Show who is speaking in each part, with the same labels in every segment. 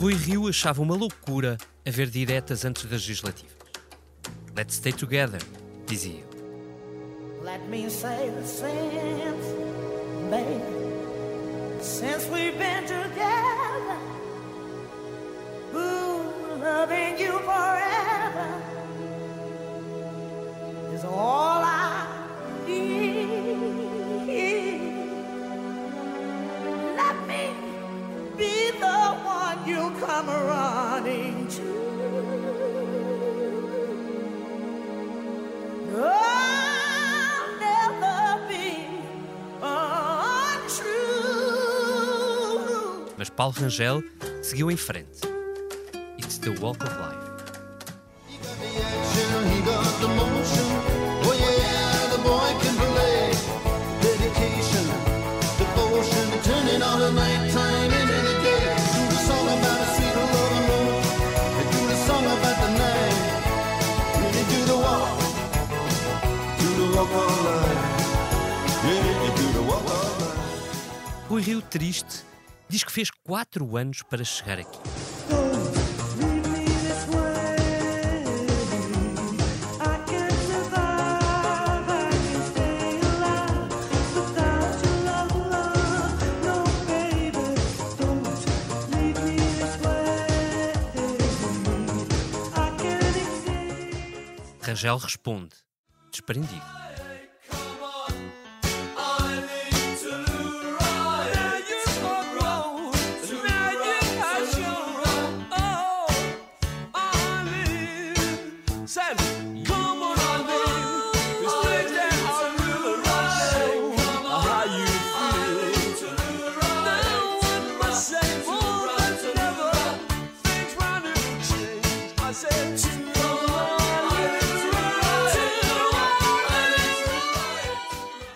Speaker 1: Rui Rio achava uma loucura haver diretas antes das legislativas. Let's stay together, dizia. Let me say the same, baby. Since we've been together, ooh, loving you forever is all come running to. Mas Paulo Rangel seguiu em frente. It's the walk of life. Rui Rio Triste diz que fez quatro anos para chegar aqui. Rangel responde, desprendido.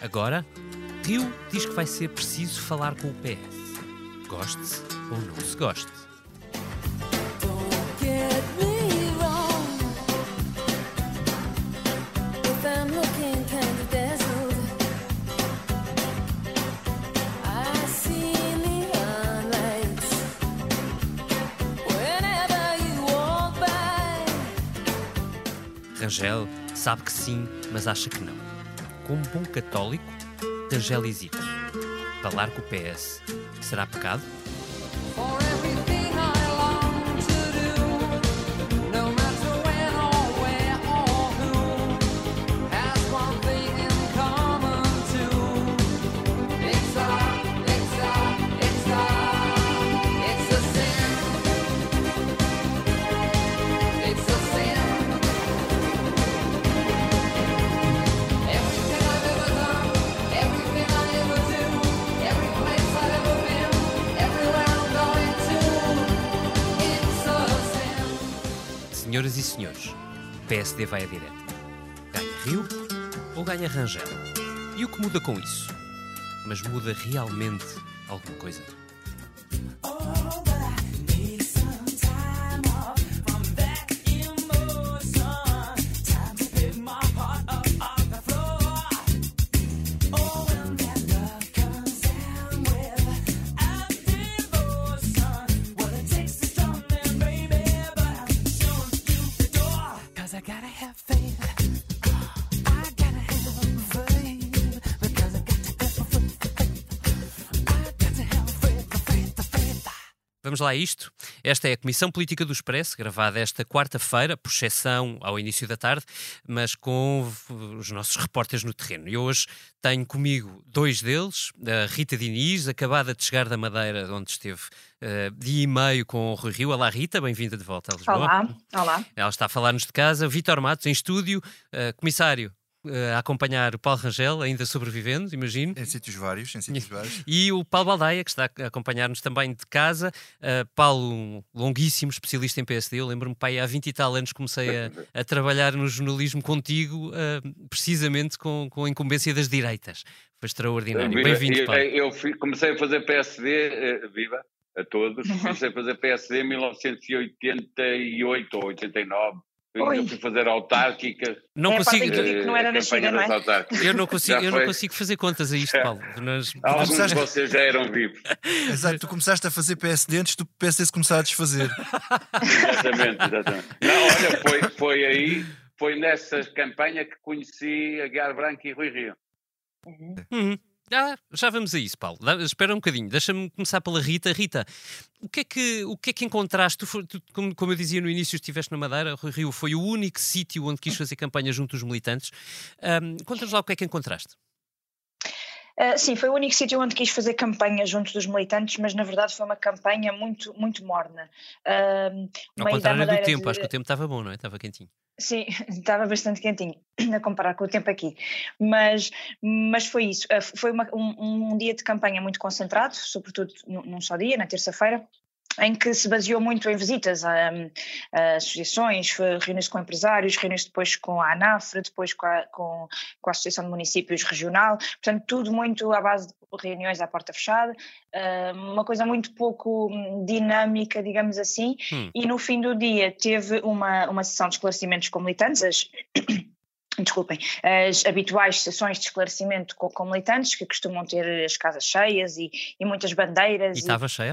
Speaker 1: Agora, Rio diz que vai ser preciso falar com o PS. Goste-se ou não se goste. Rangel sabe que sim, mas acha que não como bom católico, Rangel hesita. Falar com o PS será pecado? Vai à direta. Ganha Rio ou ganha Rangel? E o que muda com isso? Mas muda realmente alguma coisa? Vamos lá a isto. Esta é a Comissão Política do Expresso, gravada esta quarta-feira, por exceção ao início da tarde, mas com os nossos repórteres no terreno. E hoje tenho comigo dois deles, a Rita Diniz, acabada de chegar da Madeira, onde esteve uh, dia e meio com o Rui Rio. Olá Rita, bem-vinda de volta a Lisboa.
Speaker 2: Olá, olá.
Speaker 1: Ela está a falar-nos de casa. Vítor Matos, em estúdio, uh, comissário a acompanhar o Paulo Rangel, ainda sobrevivendo, imagino.
Speaker 3: Em sítios vários, em sítios vários.
Speaker 1: E o Paulo Baldaia, que está a acompanhar-nos também de casa. Uh, Paulo, um longuíssimo especialista em PSD. Eu lembro-me, pai, há 20 e tal anos comecei a, a trabalhar no jornalismo contigo, uh, precisamente com, com a incumbência das direitas. Foi extraordinário. Bem-vindo, Paulo.
Speaker 4: Eu, comecei a fazer PSD, uh, eh, viva a todos, comecei a fazer PSD em 1988 ou 89 Eu fui fazer autárquicas.
Speaker 5: Não
Speaker 2: É
Speaker 5: consigo,
Speaker 2: que eu digo que não era nascida, não é?
Speaker 5: eu não consigo,
Speaker 4: Já
Speaker 5: eu não consigo fazer contas a isto, Paulo. Nós-
Speaker 4: Alguns de
Speaker 3: Começaste-
Speaker 4: vocês já eram vivos.
Speaker 3: Exato, tu começaste a fazer PSD antes do PSD se começar a desfazer.
Speaker 4: Exatamente, exatamente. Não, olha, foi, foi aí, foi nessa campanha que conheci a Guiar Branco e Rui Rio.
Speaker 5: Uhum. Ah, já vamos a isso, Paulo. Espera um bocadinho. Deixa-me começar pela Rita. Rita, o que é que, o que, é que encontraste? Tu, tu, como, como eu dizia no início, estiveste na Madeira. Rui Rio foi o único sítio onde quis fazer campanha junto dos militantes. Ahm, Conta-nos lá o que é que encontraste.
Speaker 2: Uh, sim, foi o único sítio onde quis fazer campanha junto dos militantes, mas na verdade foi uma campanha muito, muito morna. Uh,
Speaker 5: Ao contrário do tempo,
Speaker 2: de-
Speaker 5: acho que o tempo estava bom, não é? Estava quentinho.
Speaker 2: Sim, estava bastante quentinho a comparar com o tempo aqui. Mas, mas foi isso. Uh, Foi uma- um, um dia de campanha muito concentrado, sobretudo num num só dia, na terça-feira. Em que se baseou muito em visitas a, a associações, reuniões com empresários, reuniões depois com a ANAFRA, depois com a, com, com a Associação de Municípios Regional, portanto, tudo muito à base de reuniões à porta fechada, uh, uma coisa muito pouco hum, dinâmica, digamos assim,
Speaker 5: Hum.
Speaker 2: e no fim do dia teve uma, uma sessão de esclarecimentos com militantes, desculpem, as habituais sessões de esclarecimento com, com militantes, que costumam ter as casas cheias e, e muitas bandeiras
Speaker 5: E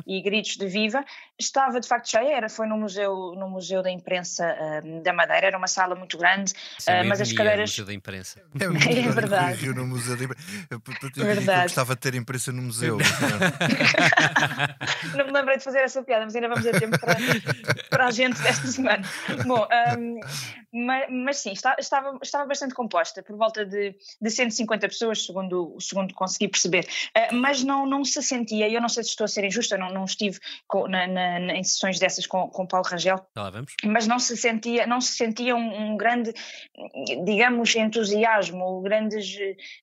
Speaker 2: e, e gritos de viva, estava de facto cheia, era, foi no museu, no museu da imprensa ah, da Madeira, era uma sala muito grande,
Speaker 5: é
Speaker 2: Ah,
Speaker 5: uma
Speaker 2: mas as
Speaker 5: ironia,
Speaker 2: cadeiras-
Speaker 5: Museu da Imprensa.
Speaker 3: É,
Speaker 2: É
Speaker 3: melhor
Speaker 2: verdade.
Speaker 3: Rio no museu de... eu, eu, eu,
Speaker 2: Verdade.
Speaker 3: gostava de ter imprensa no museu.
Speaker 2: não me lembrei de fazer essa piada, mas ainda vamos ter tempo para, para a gente desta semana. Bom, ahm, ma- mas, sim, está- estava, estava bastante composta, por volta de, de 150 pessoas, segundo, segundo consegui perceber. Ah, mas não, não se sentia, eu não sei se estou a ser injusta, não, não estive com- na- na- em sessões dessas com, com Paulo Rangel,
Speaker 5: vamos?
Speaker 2: mas não se sentia, não se sentia um, um grande, digamos, entusiasmo, grandes,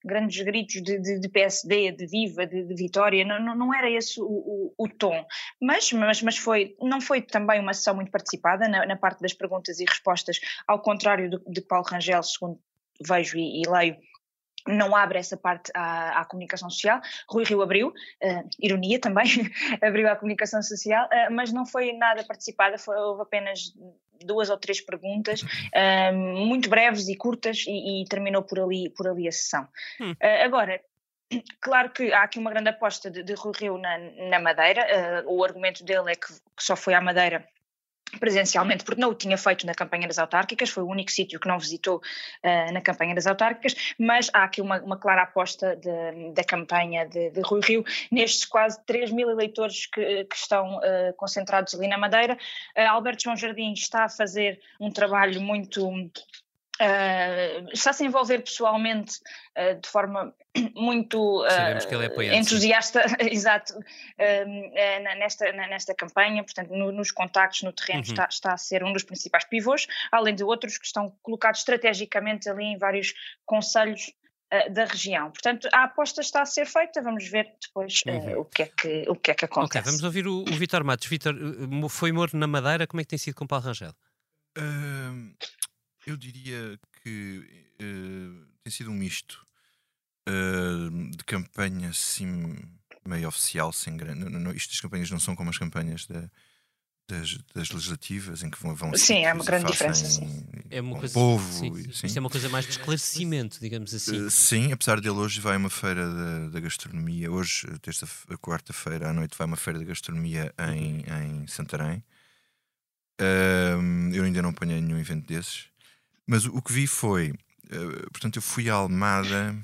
Speaker 2: grandes gritos de, de- de PSD, de viva, de, de vitória, não, não- era esse o, o- o tom. Mas, mas, mas foi, não foi também uma sessão muito participada na, na parte das perguntas e respostas, ao contrário do- de Paulo Rangel, segundo vejo e, e leio, não abre essa parte à, à comunicação social. Rui Rio abriu, eh, ironia também, abriu à comunicação social, eh, mas não foi nada participada, foi, houve apenas duas ou três perguntas, eh, muito breves e curtas, e, e terminou por ali, por ali a sessão.
Speaker 5: Hum.
Speaker 2: Agora, Claro que há aqui uma grande aposta de, de Rui Rio na, na Madeira. o argumento dele é que, que só foi à Madeira presencialmente, porque não o tinha feito na campanha das autárquicas, foi o único sítio que não visitou eh, na campanha das autárquicas, mas há aqui uma, uma clara aposta de- da campanha de, de Rui Rio nestes quase 3 mil eleitores que, que estão eh, concentrados ali na Madeira. Eh, Alberto João Jardim está a fazer um trabalho muito. Eh, está a se envolver pessoalmente eh, de forma muito
Speaker 5: ele é
Speaker 2: entusiasta, exato, nesta, nesta campanha, portanto, no- nos contactos no terreno
Speaker 5: Uhum.
Speaker 2: está, está a ser um dos principais pivôs, além de outros que estão colocados estrategicamente ali em vários conselhos da região. Portanto, a aposta está a ser feita, vamos ver depois
Speaker 5: Uhum.
Speaker 2: o, que é que, o que é que
Speaker 5: Ok,
Speaker 2: acontece.
Speaker 5: vamos ouvir o, o Vitor Matos. Vitor, eh, foi morto na Madeira, como é que tem sido com o Paulo Rangel?
Speaker 3: Hum, eu diria que eh, tem sido um misto eh, de campanha assim meio oficial, sem grande. Não, não, isto, as campanhas não são como as campanhas da- das, das legislativas em que vão, vão
Speaker 2: Sim, há uma grande diferença,
Speaker 5: É uma
Speaker 3: com
Speaker 5: coisa.
Speaker 3: o povo.
Speaker 5: sim,
Speaker 3: e assim.
Speaker 5: Isto é uma coisa mais de esclarecimento, digamos assim.
Speaker 3: Eh, sim, apesar dele hoje vai a uma feira da, da gastronomia. Hoje, terça, quarta-feira à noite, vai uma feira da gastronomia em, em Santarém. Ahm, eu ainda não apanhei nenhum evento desses. Mas o, o que vi foi, eh, portanto, eu fui a Almada,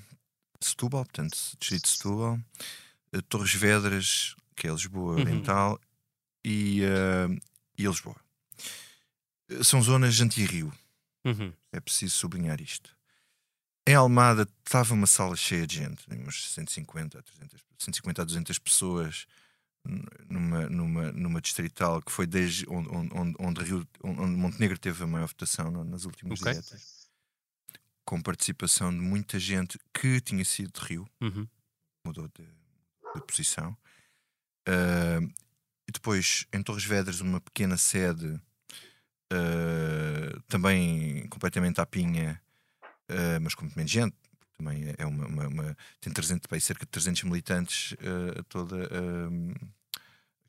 Speaker 3: Setúbal, portanto, distrito de Setúbal, eh, Torres Vedras, que é Lisboa
Speaker 5: Uhum.
Speaker 3: Oriental, e, eh, e Lisboa. São zonas anti-rio.
Speaker 5: Uhum.
Speaker 3: É preciso sublinhar isto. Em Almada estava uma sala cheia de gente, umas 150 a 300, 150 a 200 pessoas numa, numa, numa distrital que foi desde onde, onde, onde, Rio, onde Montenegro teve a maior votação nas últimas
Speaker 5: Ok.
Speaker 3: diretas, com participação de muita gente que tinha sido de Rio,
Speaker 5: Uhum.
Speaker 3: mudou de, de posição. Ah, e depois, em Torres Vedras, uma pequena sede, ah, também completamente à pinha, ah, mas com muito menos gente. Também é- é uma, uma- uma- tem 300, bem, cerca de 300 militantes a toda ah,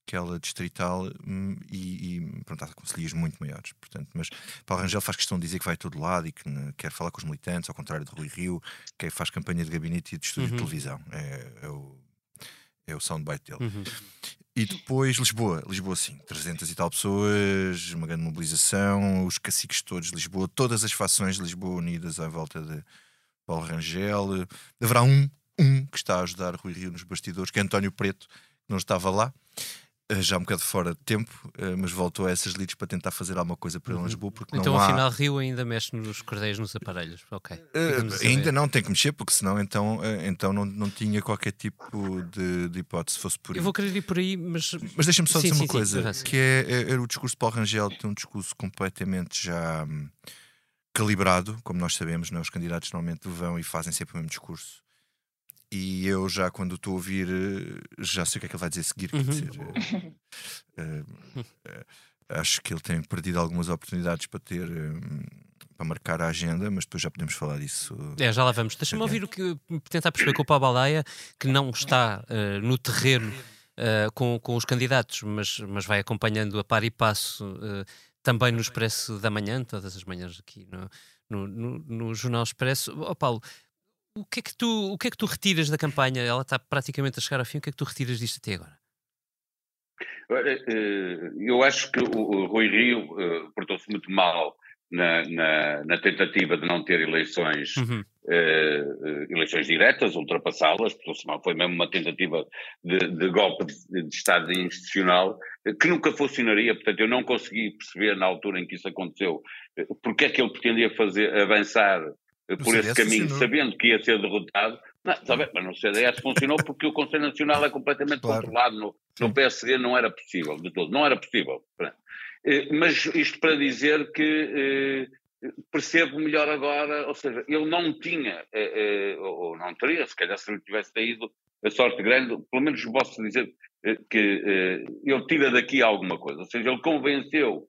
Speaker 3: aquela distrital hum, e, e pronto, há conselheiros muito maiores. Portanto, mas Paulo Rangel faz questão de dizer que vai a todo lado e que né, quer falar com os militantes, ao contrário de Rui Rio, que faz campanha de gabinete e de estúdio
Speaker 5: Uhum.
Speaker 3: de televisão. É, é o, é o soundbite dele.
Speaker 5: Uhum.
Speaker 3: E depois Lisboa, Lisboa sim, 300 e tal pessoas, uma grande mobilização, os caciques todos de Lisboa, todas as fações de Lisboa unidas à volta de Paulo Rangel. Haverá um, um que está a ajudar Rui Rio nos bastidores, que é António Preto, que não estava lá, eh, já um bocado fora de tempo, eh, mas voltou a essas leads para tentar fazer alguma coisa para em Lisboa, porque
Speaker 5: Então,
Speaker 3: não há...
Speaker 5: afinal, Rio ainda mexe nos cordéis, nos aparelhos. Ok.
Speaker 3: Eh,
Speaker 5: saber.
Speaker 3: ainda não, tem que mexer, porque senão então, eh, então não, não tinha qualquer tipo de, de hipótese se fosse por aí.
Speaker 5: Eu vou querer ir por aí, mas.
Speaker 3: Mas deixa-me só
Speaker 5: Sim,
Speaker 3: dizer
Speaker 5: sim,
Speaker 3: uma
Speaker 5: sim,
Speaker 3: coisa: que é, é- era o discurso de Paulo Rangel, tem um discurso completamente já hum, calibrado, como nós sabemos, não é? os candidatos normalmente vão e fazem sempre o mesmo discurso. E eu já, quando estou a ouvir, eh, já sei o que é que ele vai dizer a seguir. Quer
Speaker 5: Uhum.
Speaker 3: dizer, eh, eh, acho que ele tem perdido algumas oportunidades para ter. para marcar a agenda, mas depois já podemos falar disso.
Speaker 5: É, já lá vamos. Deixa-me ouvir o que tentar perceber com o Paulo Baldaia, que não está no terreno eh, com, com os candidatos, mas, mas vai acompanhando a par e passo eh, também no Expresso da Manhã, todas as manhãs aqui no, no, no- no Jornal Expresso. Ó Paulo, o que, é que tu, o que é que tu retiras da campanha? Ela está praticamente a chegar ao fim. O que é que tu retiras disto até agora?
Speaker 4: Eh, Eu acho que o o Rui Rio eh, portou-se muito mal na, na- na tentativa de não ter eleições,
Speaker 5: Uhum.
Speaker 4: Eh, eleições diretas, ultrapassá-las, portou-se mal. Foi mesmo uma tentativa de, de golpe de, de Estado institucional que nunca funcionaria. Portanto, eu não consegui perceber na altura em que isso aconteceu eh, porque é que ele pretendia fazer, avançar por esse caminho,
Speaker 3: funcionou.
Speaker 4: sabendo que ia ser derrotado. Não, está bem, mas no CDS funcionou porque o Conselho Nacional é completamente
Speaker 3: Claro.
Speaker 4: controlado. No, no PSD não era possível, de todo. Não era possível. Mas isto para dizer que percebo melhor agora, ou seja, ele não tinha, eh, eh, ou não teria, se calhar se ele tivesse saído, a sorte grande, pelo menos posso dizer eh, que ele tira daqui alguma coisa. Ou seja, ele convenceu,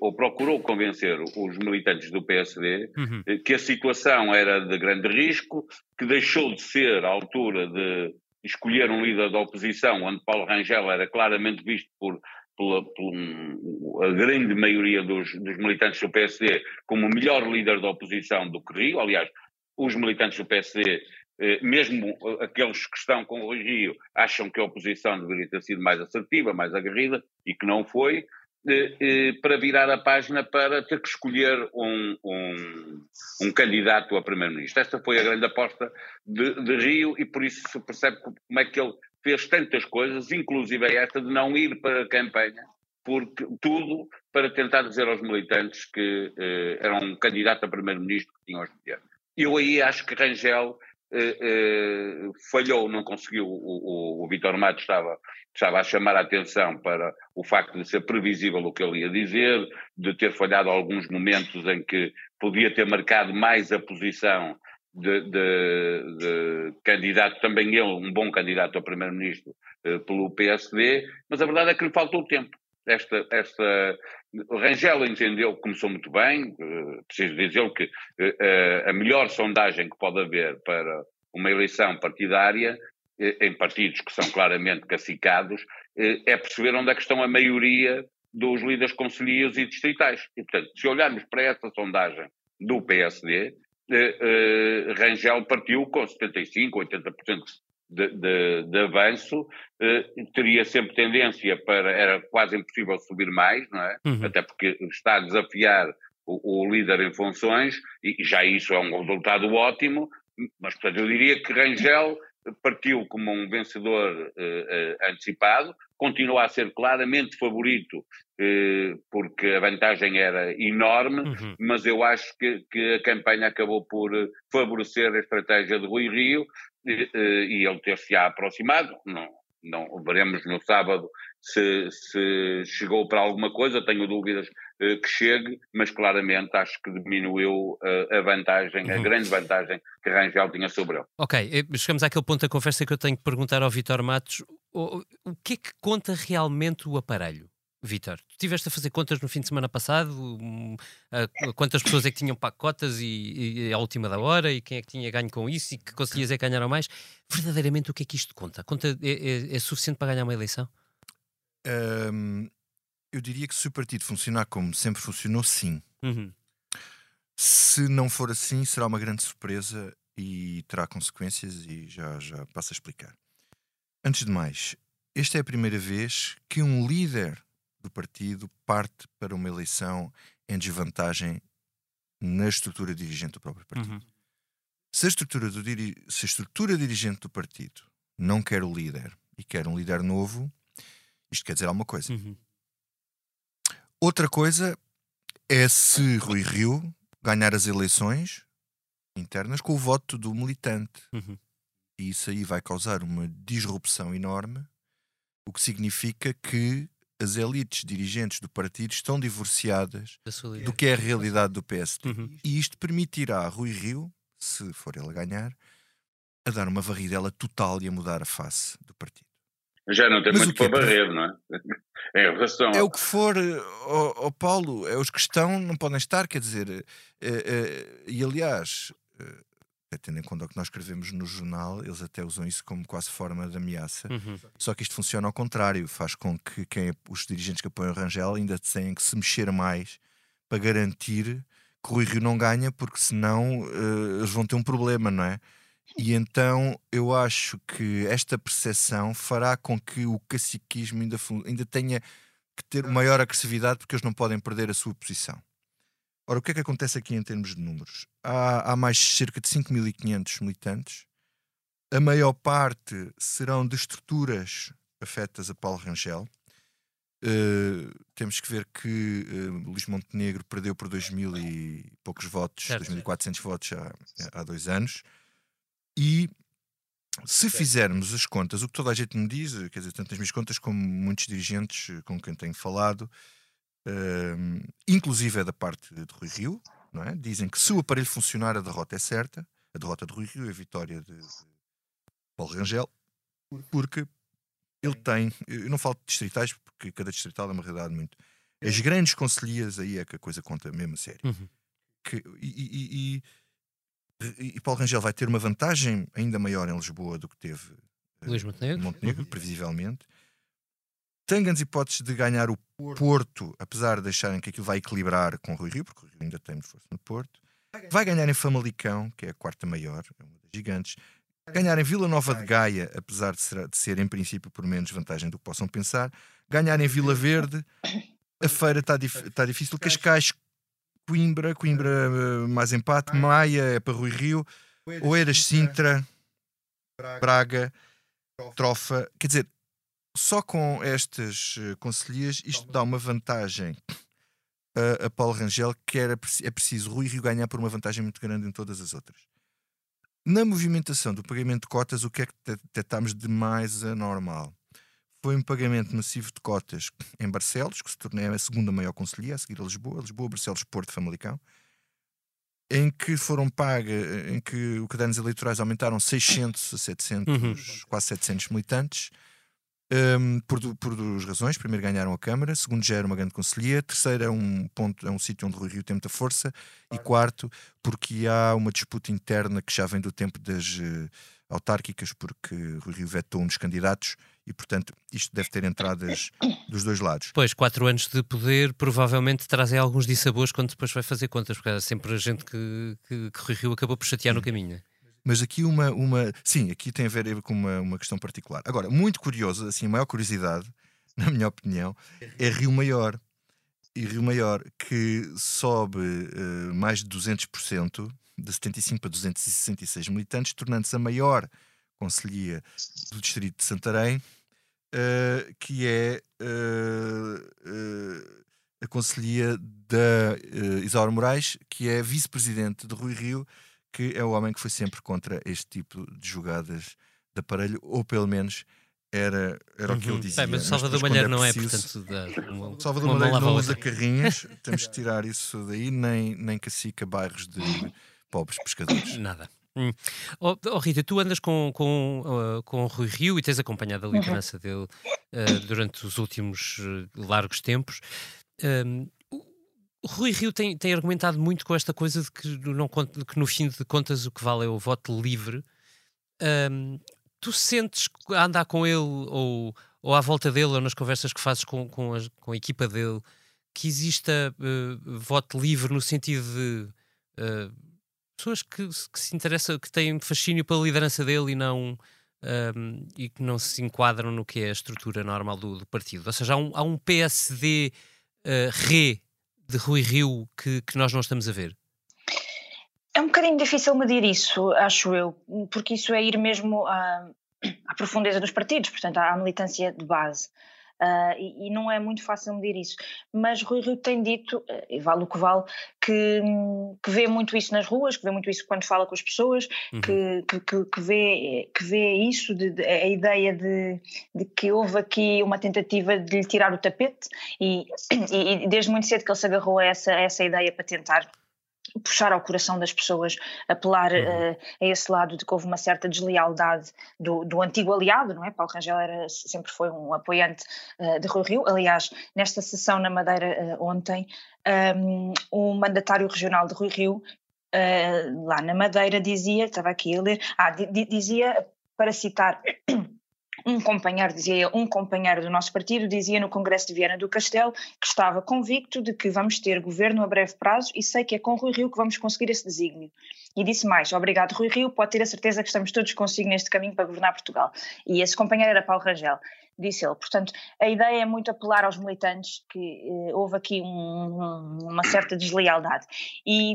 Speaker 4: ou procurou convencer os militantes do PSD
Speaker 5: Uhum.
Speaker 4: que a situação era de grande risco, que deixou de ser a altura de escolher um líder da oposição, onde Paulo Rangel era claramente visto por, pela, um- a grande maioria dos, dos militantes do PSD como melhor líder da oposição do que Rio. Aliás, os militantes do PSD, eh, mesmo aqueles que estão com o Rio, acham que a oposição deveria ter sido mais assertiva, mais aguerrida, e que não foi eh, eh, para virar a página para ter que escolher um, um, um candidato a primeiro-ministro. Esta foi a grande aposta de, de Rio e por isso se percebe como é que ele fez tantas coisas, inclusive esta de não ir para a campanha, porque tudo para tentar dizer aos militantes que eh, era um candidato a primeiro-ministro que tinham a escolher. Eu aí acho que Rangel eh, eh, falhou, não conseguiu. O, o, o Vitor Matos estava, estava a chamar a atenção para o facto de ser previsível o que ele ia dizer, de ter falhado alguns momentos em que podia ter marcado mais a posição de, de- de candidato, também ele, um bom candidato a primeiro-ministro eh, pelo PSD, mas a verdade é que lhe faltou tempo. Esta, esta, Rangel entendeu, começou muito bem, eh, preciso dizer que eh, eh, a melhor sondagem que pode haver para uma eleição partidária, em partidos que são claramente cacicados, é perceber onde é que estão a maioria dos líderes conselheiros e distritais. E, portanto, se olharmos para essa sondagem do PSD, eh, Rangel partiu com 75%, 80% de, de, de avanço, eh, teria sempre tendência para, era quase impossível subir mais, não é?
Speaker 5: Uhum.
Speaker 4: Até porque está a desafiar o, o líder em funções, e já isso é um resultado ótimo, mas portanto eu diria que Rangel partiu como um vencedor eh, eh, antecipado, continua a ser claramente favorito, eh, porque a vantagem era enorme,
Speaker 5: Uhum.
Speaker 4: mas eu acho que, que a campanha acabou por favorecer a estratégia de Rui Rio eh, e ele ter-se-á aproximado. Não, não veremos no sábado se, se chegou para alguma coisa, tenho dúvidas eh, que chegue, mas claramente acho que diminuiu eh, a vantagem, a
Speaker 5: Uhum.
Speaker 4: grande vantagem que Rangel tinha sobre ele.
Speaker 5: Ok, eh, chegamos àquele ponto da conversa que eu tenho que perguntar ao Vitor Matos: o, o que é que conta realmente o aparelho? Vitor, tu estiveste a fazer contas no fim de semana passado, hum, a- a quantas pessoas é que tinham pacotas e, e à última da hora e quem é que tinha ganho com isso e que conselheiros é que ganharam mais. Verdadeiramente, o que é que isto conta? conta é, é- é suficiente para ganhar uma eleição?
Speaker 3: Hum, eu diria que se o partido funcionar como sempre funcionou, sim.
Speaker 5: Uhum.
Speaker 3: Se não for assim, será uma grande surpresa e terá consequências e já, já passo a explicar. Antes de mais, esta é a primeira vez que um líder do partido parte para uma eleição em desvantagem na estrutura dirigente do próprio partido.
Speaker 5: Uhum.
Speaker 3: Se, a estrutura do diri- se a estrutura dirigente do partido não quer o líder e quer um líder novo, isto quer dizer alguma coisa.
Speaker 5: Uhum.
Speaker 3: Outra coisa é se Rui Rio ganhar as eleições internas com o voto do militante.
Speaker 5: Uhum.
Speaker 3: E isso aí vai causar uma disrupção enorme, o que significa que as elites dirigentes do partido estão divorciadas do que é a realidade do PSD.
Speaker 5: Uhum.
Speaker 3: E isto permitirá a Rui Rio, se for ele a ganhar, a dar uma varridela total e a mudar a face do partido.
Speaker 4: Já não tem
Speaker 3: Mas
Speaker 4: muito para barrer, não é? Em relação
Speaker 3: É o que for, ó Paulo, é os que estão, não podem estar, quer dizer, eh, eh, e aliás, eh, tendo em conta o que nós escrevemos no jornal, eles até usam isso como quase forma de ameaça.
Speaker 5: Uhum.
Speaker 3: Só que isto funciona ao contrário, faz com que quem, os dirigentes que apoiam o Rangel ainda tenham que se mexer mais para garantir que o Rui Rio não ganha, porque senão eles vão ter um problema, não é? E então eu acho que esta percepção fará com que o caciquismo ainda, ainda tenha que ter maior agressividade, porque eles não podem perder a sua posição. Ora, o que é que acontece aqui em termos de números? Há, há mais cerca de 5.500 militantes. A maior parte serão de estruturas afetas a Paulo Rangel. Uh, temos que ver que uh, Luís Montenegro perdeu por 2.000 e poucos votos,
Speaker 5: Certo.
Speaker 3: 2.400 votos há, há dois anos. E se fizermos as contas, o que toda a gente me diz, quer dizer, tanto nas minhas contas como muitos dirigentes com quem tenho falado, um, inclusive é da parte de Rui Rio, não é? dizem que se o aparelho funcionar, a derrota é certa, a derrota de Rui Rio e a vitória de, de Paulo Rangel, porque ele tem, eu não falo de distritais, porque cada distrital é uma realidade muito. As grandes conselhias aí é que a coisa conta mesmo a sério.
Speaker 5: Uhum.
Speaker 3: Que, e, e- e- e- Paulo Rangel vai ter uma vantagem ainda maior em Lisboa do que teve eh,
Speaker 5: Luís Montenegro.
Speaker 3: Montenegro, previsivelmente. Tem grandes hipóteses de ganhar o Porto, apesar de acharem que aquilo vai equilibrar com o Rui Rio, porque o Rio ainda tem força no Porto. Vai ganhar em Famalicão, que é a quarta maior, é uma das gigantes. Ganhar em Vila Nova de Gaia, apesar de ser, de ser em princípio por menos vantagem do que possam pensar. Ganhar em Vila Verde, a feira está dif tá difícil. Cascais, Coimbra, Coimbra eh, mais empate. Maia é para Rui Rio. Oeiras, Sintra, Braga, Trofa. Quer dizer, só com estas eh, conselhias isto dá uma vantagem a, a Paulo Rangel que era, é preciso Rui Rio ganhar por uma vantagem muito grande em todas as outras. Na movimentação do pagamento de cotas, o que é que de- detectámos de mais anormal? Foi um pagamento massivo de cotas em Barcelos, que se tornou a segunda maior conselhia, a seguir a Lisboa, Lisboa, Barcelos, Porto, Famalicão, em que foram pagas, em que o cadernos eleitorais aumentaram 600 a 700,
Speaker 5: Uhum.
Speaker 3: quase 700 militantes, hum, por, por duas razões. Primeiro, ganharam a Câmara. Segundo, já era uma grande conselhia. Terceiro, é um ponto, é um sítio onde o Rio tem muita força. E quarto, porque há uma disputa interna que já vem do tempo das eh, autárquicas, porque Rui Rio vetou um dos candidatos e, portanto, isto deve ter entradas dos dois lados.
Speaker 5: Depois, quatro anos de poder provavelmente trazem alguns dissabores quando depois vai fazer contas, porque há sempre a gente que, que, que Rui Rio acabou por chatear no caminho. né?
Speaker 3: Mas aqui uma, uma. Sim, aqui tem a ver com uma, uma questão particular. Agora, muito curioso, assim, a maior curiosidade, na minha opinião, é Rio Maior. E Rio Maior, que sobe eh, mais de 200%, de 75 para 266 militantes, tornando-se a maior conselhia do distrito de Santarém, eh, que é eh, eh, a conselhia da Isaura Moraes, que é vice-presidente de Rui Rio, que é o homem que foi sempre contra este tipo de jogadas de aparelho, ou pelo menos era, era o que ele
Speaker 5: Uhum.
Speaker 3: dizia.
Speaker 5: Bem, mas o Salvador Malheiro não é, portanto, dá uma,
Speaker 3: Salvador Malheiro não
Speaker 5: outra.
Speaker 3: usa carrinhas, temos que tirar isso daí, nem, nem cacica bairros de pobres pescadores.
Speaker 5: Nada. Hum. Oh, oh, Rita, tu andas com, com, uh, com o Rui Rio e tens acompanhado a liderança dele uh, durante os últimos uh, largos tempos. Um, Rui Rio tem, tem argumentado muito com esta coisa de que, no- não, que no fim de contas o que vale é o voto livre. Um, tu sentes que andar com ele ou, ou à volta dele, ou nas conversas que fazes com, com, a, com a equipa dele, que exista uh, voto livre no sentido de uh, pessoas que, que, se interessam, que têm fascínio pela liderança dele e não. Um, e que não se enquadram no que é a estrutura normal do, do partido. Ou seja, há um, há um PSD uh, re de Rui Rio que, que nós não estamos a ver?
Speaker 2: É um bocadinho difícil medir isso, acho eu, porque isso é ir mesmo à, à profundeza dos partidos, portanto, à militância de base. Uh, e, e, não é muito fácil medir isso. Mas Rui Rio tem dito, uh, e vale o que vale, que, que, vê muito isso nas ruas, que vê muito isso quando fala com as pessoas, uhum. que, que, que, vê, que vê isso, de, de, a ideia de, de, que houve aqui uma tentativa de lhe tirar o tapete, e, e, e desde muito cedo que ele se agarrou a essa, a essa ideia para tentar puxar ao coração das pessoas, apelar uhum. uh, a esse lado de que houve uma certa deslealdade do, do antigo aliado, não é? Paulo Rangel era, sempre foi um apoiante uh, de Rui Rio. Aliás, nesta sessão na Madeira uh, ontem, um, o mandatário regional de Rui Rio, lá na Madeira, dizia, estava aqui a ler, ah, dizia, para citar um companheiro, dizia um companheiro do nosso partido, dizia no Congresso de Viana do Castelo que estava convicto de que vamos ter governo a breve prazo e sei que é com Rui Rio que vamos conseguir esse desígnio. E disse mais: Obrigado, Rui Rio, pode ter a certeza que estamos todos consigo neste caminho para governar Portugal. E esse companheiro era Paulo Rangel disse ele. Portanto, a ideia é muito apelar aos militantes que eh, houve aqui um, um, uma certa deslealdade. E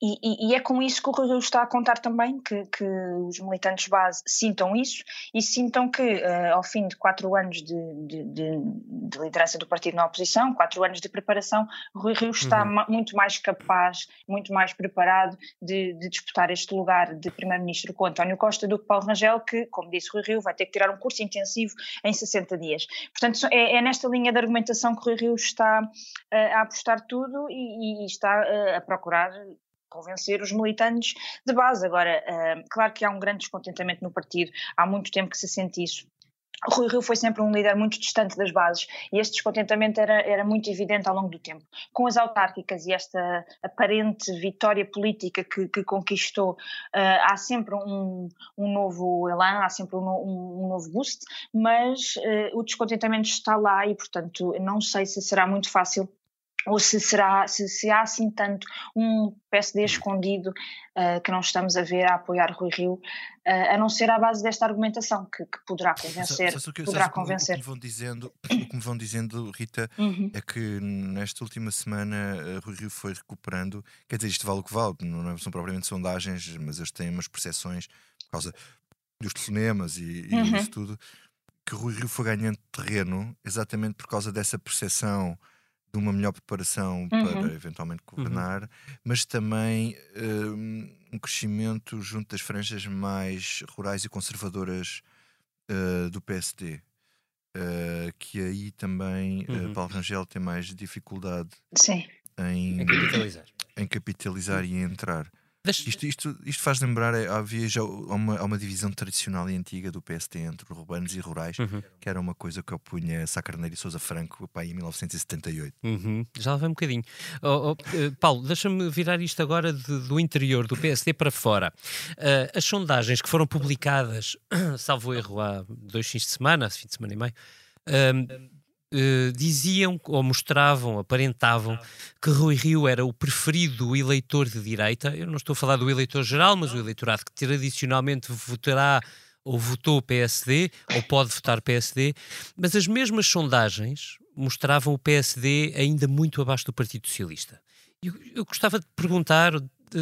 Speaker 2: e, e, é com isso que o Rui está a contar também, que, que, os militantes base sintam isso e sintam que, uh, ao fim de quatro anos de, de, de, de, liderança do partido na oposição, quatro anos de preparação, Rui Rio está uhum. muito mais capaz, muito mais preparado de, disputar este lugar de primeiro-ministro com António Costa do que Paulo Rangel, que, como disse Rui Rio, vai ter que tirar um curso intensivo em 60 dias. Portanto, é, é nesta linha de argumentação que Rui Rio está uh, a apostar tudo e, e está uh, a procurar convencer os militantes de base. Agora, uh, claro que há um grande descontentamento no partido, há muito tempo que se sente isso. Rui Rio foi sempre um líder muito distante das bases e este descontentamento era, era muito evidente ao longo do tempo. Com as autárquicas e esta aparente vitória política que, que conquistou, uh, há sempre um, um novo elan, há sempre um, um, um novo boost, mas uh, o descontentamento está lá e, portanto, não sei se será muito fácil ou se será se, se há assim tanto um PSD escondido uh, que não estamos a ver a apoiar Rui Rio, uh, a não ser à base desta argumentação que, que poderá convencer. Que, poderá convencer.
Speaker 3: O, que me vão dizendo, o que me vão dizendo, Rita, uhum. é que nesta última semana uh, Rui Rio foi recuperando, quer dizer, isto vale o que vale, não são propriamente sondagens, mas eles têm umas percepções por causa dos telefonemas e, e uhum. isso tudo, que Rui Rio foi ganhando terreno exatamente por causa dessa percepção de uma melhor preparação uhum. para eventualmente uhum. governar, uhum. mas também um, um, crescimento junto das franjas mais rurais e conservadoras uh, do PSD. Uh, que aí também uhum. uh, Paulo Rangel tem mais dificuldade
Speaker 5: em, em capitalizar,
Speaker 3: em capitalizar e entrar. Isto, isto, isto faz lembrar, é, havia já uma, uma divisão tradicional e antiga do PST entre urbanos e rurais, uhum. que era uma coisa que opunha Sá Carneiro e Sousa Franco pá, em 1978.
Speaker 5: Uhum. Já lá vai um bocadinho. Oh, oh, eh, Paulo, deixa-me virar isto agora de, do interior do PSD para fora. Uh, as sondagens que foram publicadas, salvo erro, há dois fins de semana, fim de semana e meio, uh, uh, diziam ou mostravam, aparentavam que Rui Rio era o preferido do eleitor de direita. Eu não estou a falar do eleitor geral, mas o eleitorado que tradicionalmente votará ou votou PSD ou pode votar PSD, mas as mesmas sondagens mostravam o PSD ainda muito abaixo do Partido Socialista. Eu, eu gostava de perguntar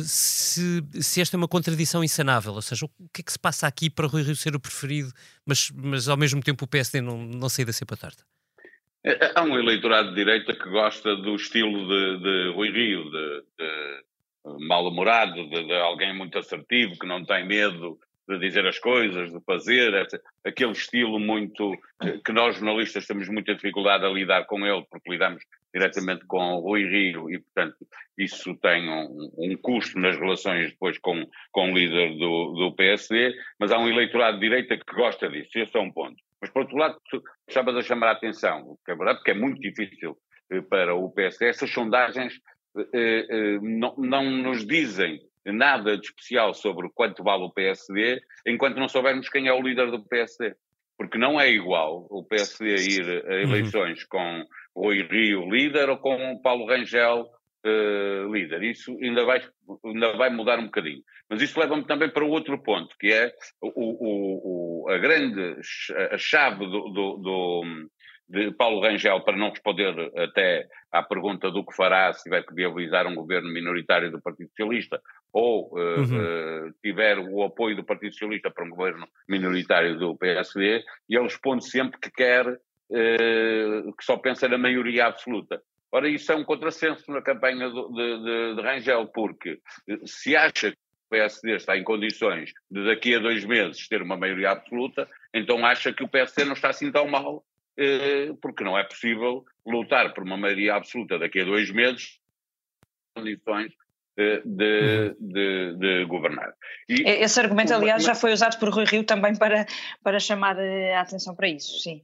Speaker 5: se, se, esta é uma contradição insanável, ou seja, o que é que se passa aqui para Rui Rio ser o preferido, mas, mas ao mesmo tempo o PSD não, não sair da cepa torta?
Speaker 4: Há um eleitorado de direita que gosta do estilo de, de Rui Rio, de, de mal-humorado, de, de, alguém muito assertivo, que não tem medo de dizer as coisas, de fazer, aquele estilo muito que nós jornalistas temos muita dificuldade a lidar com ele, porque lidamos diretamente com o Rui Rio e, portanto, isso tem um, um, custo nas relações depois com, com o líder do, do PSD, mas há um eleitorado de direita que gosta disso, esse é um ponto. Mas, por outro lado, estavas a chamar a atenção, que é verdade, porque é muito difícil eh, para o PSD, essas sondagens eh, eh, não, não nos dizem nada de especial sobre quanto vale o PSD, enquanto não soubermos quem é o líder do PSD. porque não é igual o PSD ir a eleições uhum. com Rui Rio líder ou com Paulo Rangel uh, líder. Isso ainda vai, ainda vai mudar um bocadinho. Mas isso leva-me também para outro ponto, que é o, o, o a grande a chave do, do, do, de Paulo Rangel para não responder até à pergunta do que fará se tiver que viabilizar um governo minoritário do Partido Socialista ou uh, uhum. uh, tiver o apoio do Partido Socialista para um governo minoritário do PSD, e ele responde sempre que quer, uh, que só pensa na maioria absoluta. Ora, isso é um contrassenso na campanha de, de, de Rangel, porque se acha que o PSD está em condições de daqui a dois meses ter uma maioria absoluta, então acha que o PSD não está assim tão mal eh, porque não é possível lutar por uma maioria absoluta daqui a dois meses condições eh, de, de, de, governar.
Speaker 2: E, Esse argumento, aliás, já foi usado por Rui Rio também para, para chamar eh, a atenção para isso, sim.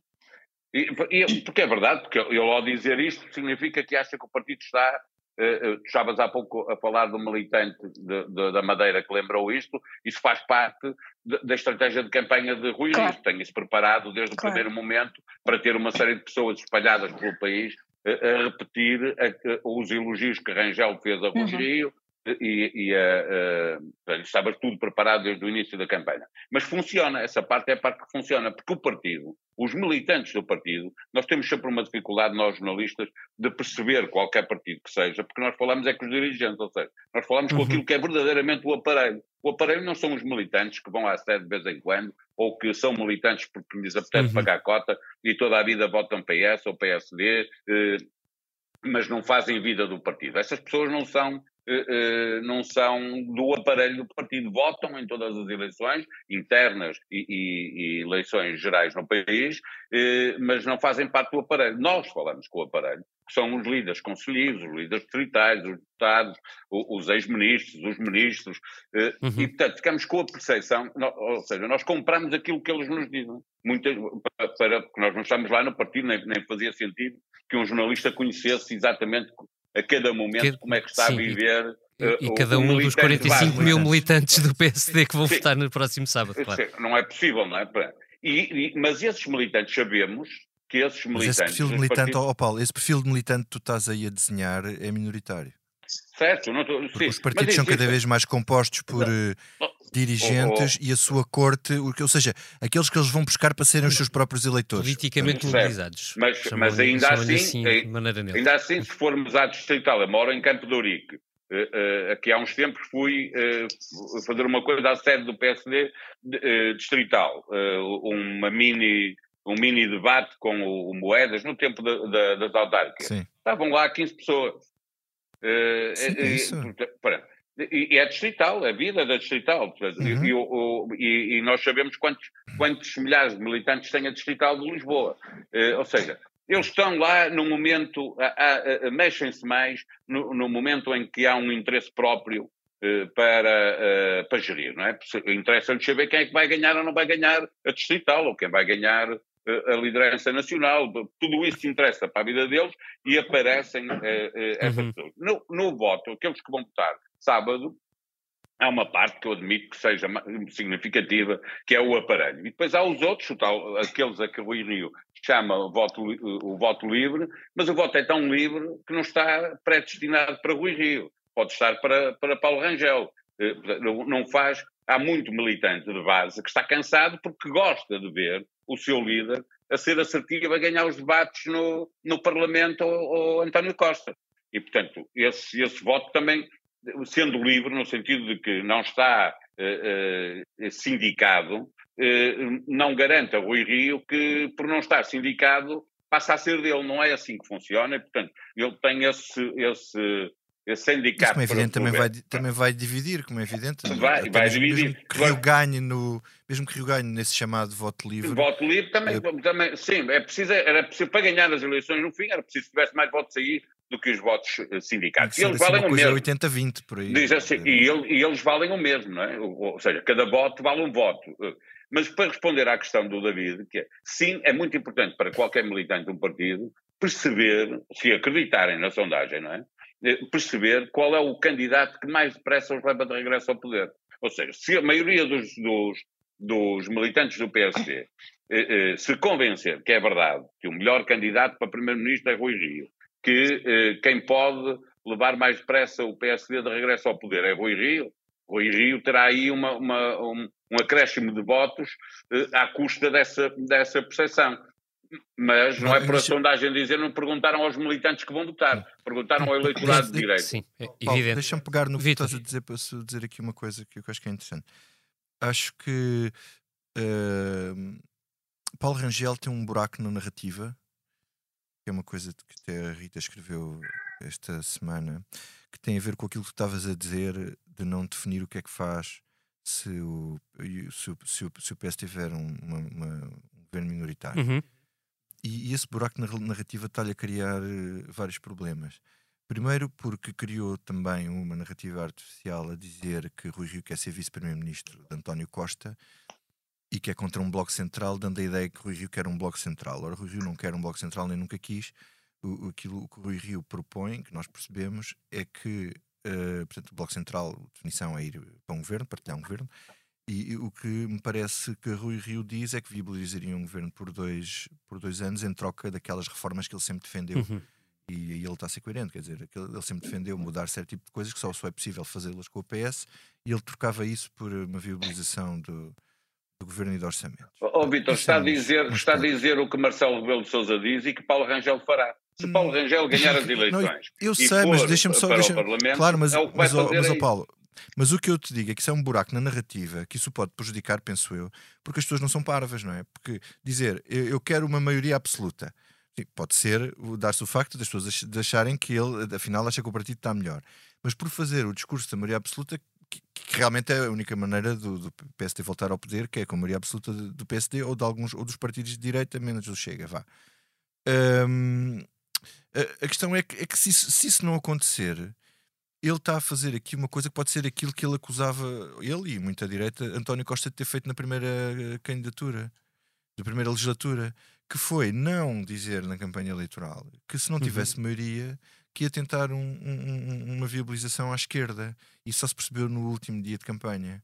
Speaker 4: E, e, porque é verdade, porque ele ao dizer isto significa que acha que o partido está Uh, tu estavas há pouco a falar do militante de, de, da Madeira que lembrou isto, isso faz parte de, da estratégia de campanha de Rui claro. Rio. Tem-se preparado desde claro. o primeiro momento para ter uma série de pessoas espalhadas pelo país uh, a repetir a, os elogios que Rangel fez a Rui uhum. Rio, e, e uh, uh, estava tudo preparado desde o início da campanha. Mas funciona, essa parte é a parte que funciona, porque o partido, os militantes do partido, nós temos sempre uma dificuldade, nós jornalistas, de perceber qualquer partido que seja, porque nós falamos é com os dirigentes, ou seja, nós falamos uhum. com aquilo que é verdadeiramente o aparelho. O aparelho não são os militantes que vão à sede de vez em quando, ou que são militantes porque lhes apetece uhum. pagar cota e toda a vida votam PS ou PSD, eh, mas não fazem vida do partido. Essas pessoas não são eh, eh, não são do aparelho do partido, votam em todas as eleições, internas e, e, e eleições gerais no país, eh, mas não fazem parte do aparelho. Nós falamos com o aparelho, que são os líderes conselheiros, os líderes distritais, os deputados, os ex-ministros, os ministros, uhum. e portanto ficamos com a percepção, ou seja, nós compramos aquilo que eles nos dizem. Muitas, para, porque nós não estamos lá no partido, nem, nem fazia sentido que um jornalista conhecesse exatamente a cada momento que, como é que está sim, a viver.
Speaker 5: E, uh, e cada um dos 45 mil militantes do PSD que vão sim. votar no próximo sábado, claro.
Speaker 4: Sim, não é possível, não é? E, e, mas esses militantes sabemos que esses militantes.
Speaker 3: Mas esse perfil de militante, partidos... oh Paulo, esse perfil de militante que tu estás aí a desenhar é minoritário.
Speaker 4: Certo, não tô,
Speaker 3: sim, os partidos são cada vez mais compostos por não, não, dirigentes oh, oh. e a sua corte, ou seja, aqueles que eles vão buscar para serem os seus próprios eleitores.
Speaker 5: Politicamente mobilizados.
Speaker 4: Mas, mas ainda assim, assim eh, ainda assim, se formos à distrital, eu moro em Campo de Ourique, uh, uh, aqui há uns tempos fui uh, fazer uma coisa à sede do PSD distrital, uma mini um mini debate com o, o Moedas no tempo de, de, das autárquicas. Estavam lá 15 pessoas.
Speaker 3: Sim, é isso.
Speaker 4: Para, e, é distrital, a vida da distrital. Uhum. E, e, e, nós sabemos quantos, quantos milhares de militantes tem a distrital de Lisboa. Uh, ou seja, eles estão lá no momento, mexem-se mais no, no, momento em que há um interesse próprio uh, para, uh, para gerir, não é? Interessa-lhes saber quem é que vai ganhar ou não vai ganhar a distrital, ou quem vai ganhar a liderança nacional, tudo isso interessa para a vida deles e aparecem uh, uh, essas uhum. pessoas. No, no voto, aqueles que vão votar sábado, há uma parte que eu admito que seja significativa, que é o aparelho. E depois há os outros, tal, aqueles a que Rui Rio chama o voto, o voto livre, mas o voto é tão livre que não está predestinado para Rui Rio, pode estar para, para Paulo Rangel. Eh, não faz. Há muito militante de base que está cansado porque gosta de ver o seu líder a ser assertivo a ganhar os debates no, no Parlamento ou, ou António Costa. E, portanto, esse, esse voto também sendo livre no sentido de que não está uh, sindicado, uh, não garante a Rui Rio que, por não estar sindicado, passa a ser dele. Não é assim que funciona e, portanto, ele tem esse, esse, esse sindicato.
Speaker 3: como é evidente, também vai, também vai dividir, como é evidente.
Speaker 4: Vai, vai dividir.
Speaker 3: Mesmo que Rio ganhe no, mesmo que Rio ganhe nesse chamado voto livre.
Speaker 4: Voto livre também, também sim, é preciso, era preciso, para ganhar as eleições no fim, era preciso que tivesse mais votos aí do que os votos eh, sindicatos.
Speaker 3: E eles valem o mesmo. 80-20 por aí.
Speaker 4: Diz assim, e, ele, e, eles valem o mesmo, não é? Ou, seja, cada voto vale um voto. Mas para responder à questão do David, que é, sim, é muito importante para qualquer militante de um partido perceber, se acreditarem na sondagem, não é? Eh, perceber qual é o candidato que mais depressa os leva de regresso ao poder. Ou seja, se a maioria dos, dos, dos militantes do PSD eh, eh, se convencer que é verdade que o melhor candidato para primeiro-ministro é Rui Rio, que eh, quem pode levar mais depressa o PSD de regresso ao poder é Rui Rio, Rui Rio terá aí uma, uma, um, um, acréscimo de votos à custa dessa, dessa percepção. Mas não, não é por a sondagem dizer, não perguntaram aos militantes que vão votar, perguntaram ao eleitorado de direito.
Speaker 5: Sim, é
Speaker 3: Deixa-me pegar no que estás a dizer para dizer aqui uma coisa que eu acho que é interessante. Acho que uh, Paulo Rangel tem um buraco na narrativa, que é uma coisa que até a Rita escreveu esta semana, que tem a ver com aquilo que estavas a dizer de não definir o que é que faz se o, se o, se o, se o PS tiver um, uma, uma, um governo minoritário.
Speaker 5: Uhum.
Speaker 3: E, e, esse buraco na narrativa está-lhe a criar uh, vários problemas. Primeiro, porque criou também uma narrativa artificial a dizer que Rui Rio quer ser vice-primeiro-ministro de António Costa e que é contra um bloco central, dando a ideia que Rui Rio quer um bloco central. Ora, Rui Rio não quer um bloco central nem nunca quis. O, aquilo que Rui Rio propõe, que nós percebemos, é que uh, portanto, o bloco central, a definição é ir para um governo, partilhar um governo, e, e, o que me parece que Rui Rio diz é que viabilizaria um governo por dois, por dois anos em troca daquelas reformas que ele sempre defendeu. Uhum. E, e ele está a ser coerente, quer dizer, ele sempre defendeu mudar certo tipo de coisas que só, só é possível fazê-las com o PS e ele trocava isso por uma viabilização do, do governo e do orçamento.
Speaker 4: Ó oh, Vitor, está, a dizer, está a dizer o que Marcelo Rebelo de Sousa diz e que Paulo Rangel fará. Se hum. Paulo Rangel ganhar as eleições. Não,
Speaker 3: eu sei, mas deixa-me só. Deixa claro, mas, é o mas, mas Paulo, mas o que eu te digo é que isso é um buraco na narrativa que isso pode prejudicar, penso eu, porque as pessoas não são parvas, não é? Porque dizer eu, quero uma maioria absoluta. Pode ser dar-se o facto das pessoas acharem que ele, afinal, acha que o partido está melhor. Mas por fazer o discurso da maioria absoluta, realmente é a única maneira do, do, PSD voltar ao poder, que é com a maioria absoluta do, PSD ou de alguns ou dos partidos de direita, menos do Chega, vá. Um, a, a, questão é que, é que se, isso, se isso não acontecer, ele está a fazer aqui uma coisa que pode ser aquilo que ele acusava, ele e muita direita, António Costa de ter feito na primeira eh, candidatura, da primeira legislatura, que foi não dizer na campanha eleitoral que se não uhum. tivesse uhum. maioria que ia tentar um, um, uma viabilização à esquerda e só se percebeu no último dia de campanha.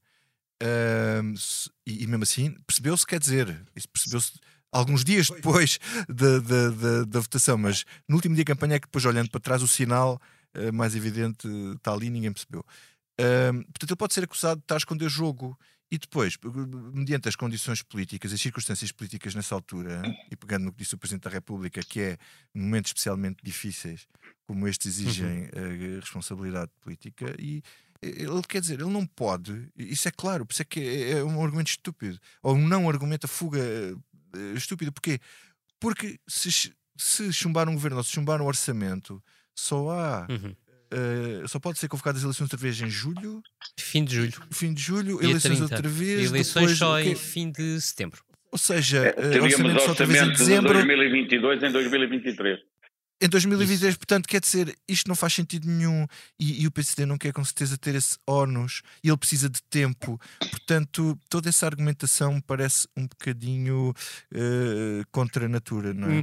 Speaker 3: e, e, mesmo assim, percebeu-se, quer dizer, percebeu-se alguns dias depois da, da, da, da, votação, mas no último dia de campanha é que depois, olhando para trás, o sinal uh, mais evidente está ali e ninguém percebeu. portanto, ele pode ser acusado de estar a esconder jogo. E depois, mediante as condições políticas, as circunstâncias políticas nessa altura, e pegando no que disse o Presidente da República, que é momentos especialmente difíceis, como este exigem uhum. a responsabilidade política, e ele quer dizer, ele não pode, isso é claro, por isso é que é, é um argumento estúpido, ou um não argumento a fuga uh, estúpido, porquê? Porque se, se chumbar um governo ou se chumbar um orçamento, só há
Speaker 5: uhum.
Speaker 3: Uh, só pode ser convocadas as eleições outra vez em julho.
Speaker 5: Fim de julho.
Speaker 3: Fim de julho, Dia eleições 30. outra vez.
Speaker 5: Eleições depois, só em fim de setembro.
Speaker 3: Ou seja,
Speaker 4: é, uh, orçamento só outra vez em dezembro. De 2022 em 2023
Speaker 3: em 2023, Isso. portanto, quer dizer, isto não faz sentido nenhum e, e, o PSD não quer com certeza ter esse ónus e ele precisa de tempo. Portanto, toda essa argumentação parece um bocadinho uh, contra a natura, não é? Hum.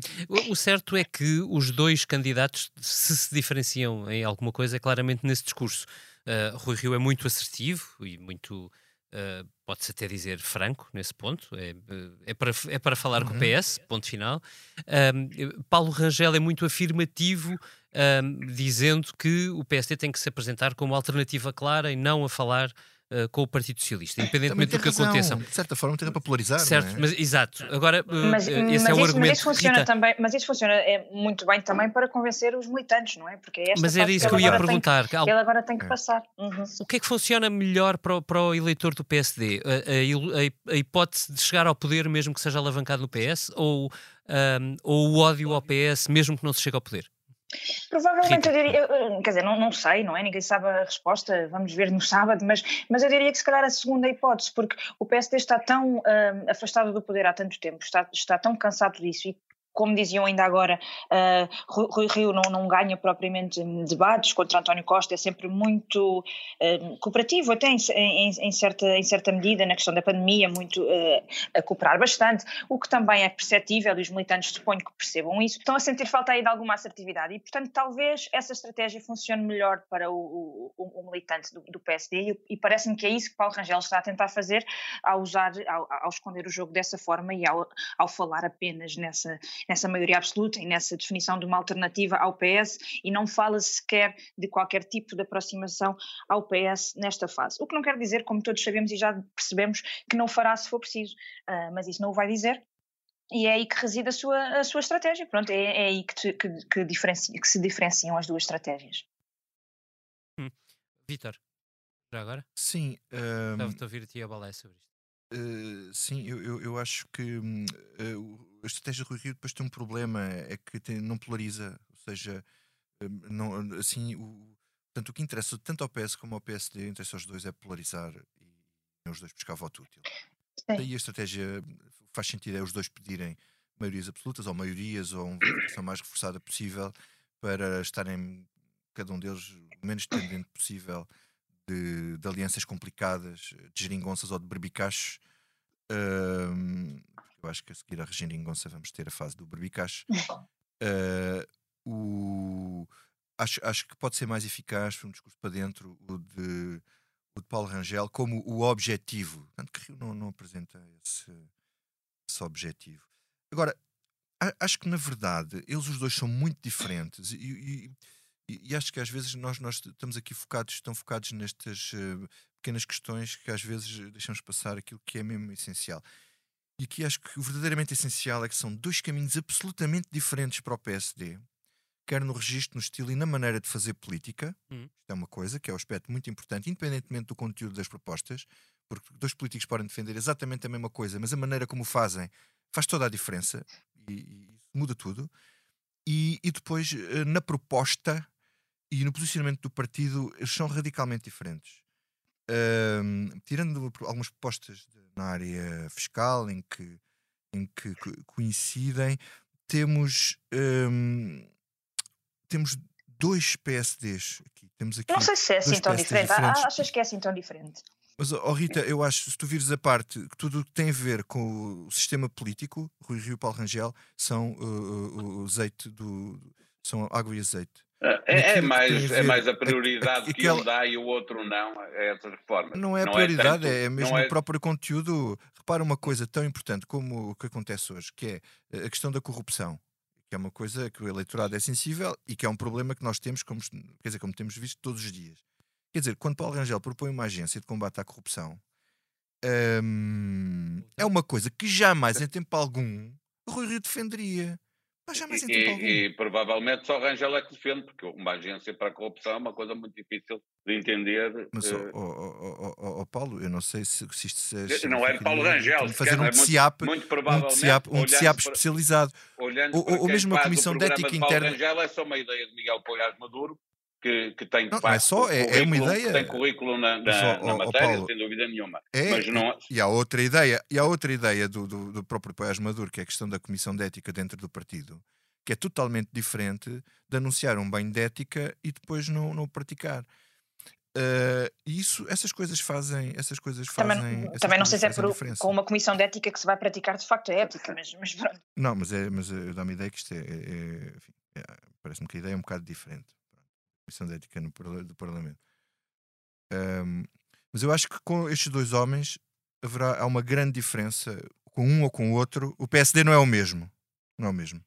Speaker 5: O certo é que os dois candidatos, se se diferenciam em alguma coisa, é claramente nesse discurso. Uh, Rui Rio é muito assertivo e muito Uh, pode-se até dizer franco nesse ponto, é, eh, é, para, é para falar uhum. com o PS, ponto final. Um, Paulo Rangel é muito afirmativo, um, dizendo que o PSD tem que se apresentar como alternativa clara e não a falar Uh, com o Partido Socialista, independentemente do que razão. aconteça.
Speaker 3: De certa forma, tem para polarizar.
Speaker 5: Certo,
Speaker 3: é?
Speaker 5: mas exato. Agora, uh,
Speaker 2: mas,
Speaker 5: esse
Speaker 2: mas
Speaker 5: é o
Speaker 2: isso,
Speaker 5: argumento.
Speaker 2: Mas isso funciona Rita... também, mas isso funciona é, muito bem também para convencer os militantes, não é? Porque é
Speaker 5: mas era isso que eu ia perguntar.
Speaker 2: Que, ele agora tem que é. passar. Uhum.
Speaker 5: O que é que funciona melhor para o, para o eleitor do PSD? A, a, a, hipótese de chegar ao poder, mesmo que seja alavancado no PS, ou, um, ou o ódio ao PS, mesmo que não se chegue ao poder?
Speaker 2: Provavelmente eu diria, quer dizer, não, não sei, não é? Ninguém sabe a resposta, vamos ver no sábado, mas, mas eu diria que se calhar a segunda hipótese, porque o PSD está tão uh, afastado do poder há tanto tempo, está, está tão cansado disso e como diziam ainda agora, uh, Rui Rio não, não, ganha propriamente debates contra António Costa, é sempre muito uh, cooperativo, até em, em, em, certa, em certa medida, na questão da pandemia, muito uh, a cooperar bastante, o que também é perceptível e os militantes suponho que percebam isso. Estão a sentir falta aí de alguma assertividade e, portanto, talvez essa estratégia funcione melhor para o, o, o militante do, do PSD e, e parece-me que é isso que Paulo Rangel está a tentar fazer ao usar, ao, ao esconder o jogo dessa forma e ao, ao falar apenas nessa nessa maioria absoluta e nessa definição de uma alternativa ao PS e não fala sequer de qualquer tipo de aproximação ao PS nesta fase. O que não quer dizer, como todos sabemos e já percebemos, que não fará se for preciso, uh, mas isso não o vai dizer. E é aí que reside a sua, a sua estratégia. Pronto, é, é aí que, te, que, que, diferencia, que se diferenciam as duas estratégias.
Speaker 5: Hum. Vitor, já agora?
Speaker 3: Sim. Um...
Speaker 5: Estava-te a ouvir a ti a balé sobre isto.
Speaker 3: Uh, sim, eu, eu, eu, acho que uh, a estratégia do Rui Rio depois tem um problema, é que tem, não polariza, ou seja, uh, não, assim, o, portanto, o que interessa tanto ao PS como ao PSD, interessa aos dois, é polarizar e os dois buscar voto útil. Sim. Daí a estratégia faz sentido é os dois pedirem maiorias absolutas ou maiorias ou uma votação mais reforçada possível para estarem cada um deles o menos dependente possível de, de alianças complicadas, de geringonças ou de berbicachos. Uh, eu acho que a seguir à geringonça vamos ter a fase do berbicacho. Uh, o, acho, acho que pode ser mais eficaz, um discurso para dentro, o de, o de Paulo Rangel, como o objetivo. Tanto que Rio não, não apresenta esse, esse objetivo. Agora, acho que na verdade eles os dois são muito diferentes e, e, e, e, acho que às vezes nós, nós estamos aqui focados, estão focados nestas uh, pequenas questões que às vezes deixamos passar aquilo que é mesmo essencial. E aqui acho que o verdadeiramente essencial é que são dois caminhos absolutamente diferentes para o PSD, quer no registro, no estilo e na maneira de fazer política. Hum. Isto é uma coisa que é um aspecto muito importante, independentemente do conteúdo das propostas, porque dois políticos podem defender exatamente a mesma coisa, mas a maneira como o fazem faz toda a diferença e, e muda tudo. E, e, depois, eh, na proposta, e no posicionamento do partido eles são radicalmente diferentes. Um, tirando algumas propostas na área fiscal em que, em que coincidem, temos, um, temos dois PSDs aqui. Temos aqui
Speaker 2: não sei se é assim tão diferente. Diferentes. Achas que é assim tão diferente?
Speaker 3: Mas, oh Rita, eu acho, se tu vires a parte, que tudo o que tem a ver com o sistema político, Rui Rio e Paulo Rangel, são uh, uh, o azeite do. são água e azeite.
Speaker 4: É, é mais, é mais a prioridade que um dá e o outro não, é essa reforma.
Speaker 3: Não é a prioridade, é, tanto, é mesmo é... o próprio conteúdo. Repara uma coisa tão importante como o que acontece hoje, que é eh, a questão da corrupção, que é uma coisa que o eleitorado é sensível e que é um problema que nós temos, como, quer dizer, como temos visto todos os dias. Quer dizer, quando Paulo Rangel propõe uma agência de combate à corrupção, hum, é uma coisa que jamais, em tempo algum, o Rui Rio defenderia. Mas jamais
Speaker 4: e, e, e, provavelmente só Rangel é que defende, porque uma agência para a corrupção é uma coisa muito difícil de entender.
Speaker 3: Mas, uh... oh, oh, oh, Paulo, eu não sei se, se isto se,
Speaker 4: Não é Paulo Rangel,
Speaker 3: fazer um TCIAP,
Speaker 4: é muito, muito
Speaker 3: um TCIAP, especializado.
Speaker 4: Olhando ou, ou mesmo a Comissão de Ética Interna. Rangel é só uma ideia de Miguel Poiás Maduro, que, que tem
Speaker 3: não, não é só, é, é, uma ideia.
Speaker 4: Tem currículo na, na, só, na matéria, Paulo, sem dúvida nenhuma.
Speaker 3: É,
Speaker 4: mas não...
Speaker 3: E há outra ideia, e há outra ideia do, do, do próprio Poiás Maduro, que é a questão da Comissão de Ética dentro do partido que é totalmente diferente de anunciar um banho de ética e depois não, não praticar. Uh, isso, essas coisas fazem, essas coisas fazem.
Speaker 2: Também, também não sei se é por, com uma comissão de ética que se vai praticar de facto a ética, mas, mas pronto.
Speaker 3: Não, mas, é, mas eu dou-me a ideia que isto é. é, é, é Parece-me que a ideia é um bocado diferente. Comissão de ética no, do Parlamento. Um, mas eu acho que com estes dois homens haverá há uma grande diferença com um ou com o outro. O PSD não é o mesmo. Não é o mesmo.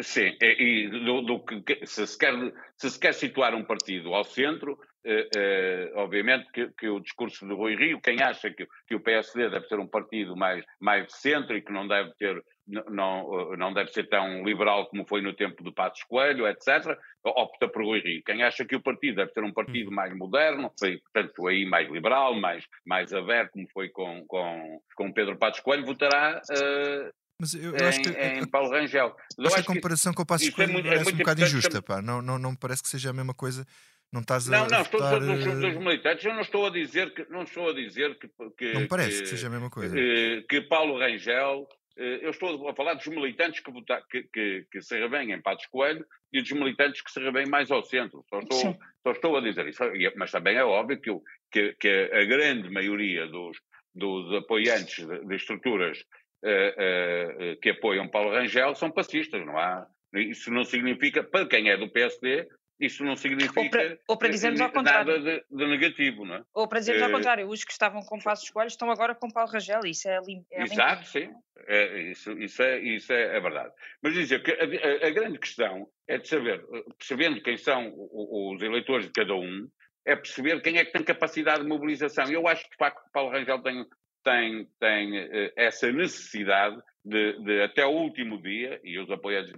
Speaker 4: Sim, e do, do que, se, se quer, se se quer situar um partido ao centro, eh, eh, obviamente que, que, o discurso do Rui Rio, quem acha que, que, o PSD deve ser um partido mais, mais de centro e que não deve ter não, não deve ser tão liberal como foi no tempo do Passos Coelho, etc., opta por Rui Rio. Quem acha que o partido deve ser um partido mais moderno, foi, portanto, aí mais liberal, mais, mais aberto, como foi com, com, com Pedro Passos Coelho, votará uh,
Speaker 3: mas eu, eu acho que.
Speaker 4: Em, Paulo Rangel.
Speaker 3: Acho, a comparação com o Passo Escolho é muito, é um bocado injusta, pá. Não, não, não me parece que seja a mesma coisa. Não estás a.
Speaker 4: Não, não, estou votar... dos, dos eh, militantes. Eu não estou a dizer que. Não estou a dizer que. que
Speaker 3: não parece que, que seja a mesma coisa.
Speaker 4: Que, que Paulo Rangel eu estou a falar dos militantes que, votar, que, que, que se revêm em Patos Coelho e dos militantes que se revêm mais ao centro. Só estou, só estou a dizer isso. Mas também é óbvio que, que, que a grande maioria dos, dos apoiantes de, de estruturas uh, uh, que apoiam Paulo Rangel são passistas, não há? Isso não significa, para quem é do PSD, isso não significa
Speaker 2: ou para, ou para dizermos ao
Speaker 4: contrário. nada de, de, negativo, não é?
Speaker 2: Ou para dizermos ao contrário, os que estavam com Passos Coelho estão agora com Paulo Rangel, isso é,
Speaker 4: é Exato, sim, é, isso, isso, é, isso é, é verdade. Mas dizer que a, a, a, grande questão é de saber, percebendo quem são os eleitores de cada um, é perceber quem é que tem capacidade de mobilização. Eu acho que, de facto, Paulo Rangel tem, tem, tem uh, essa necessidade de, de, até o último dia, e os apoiantes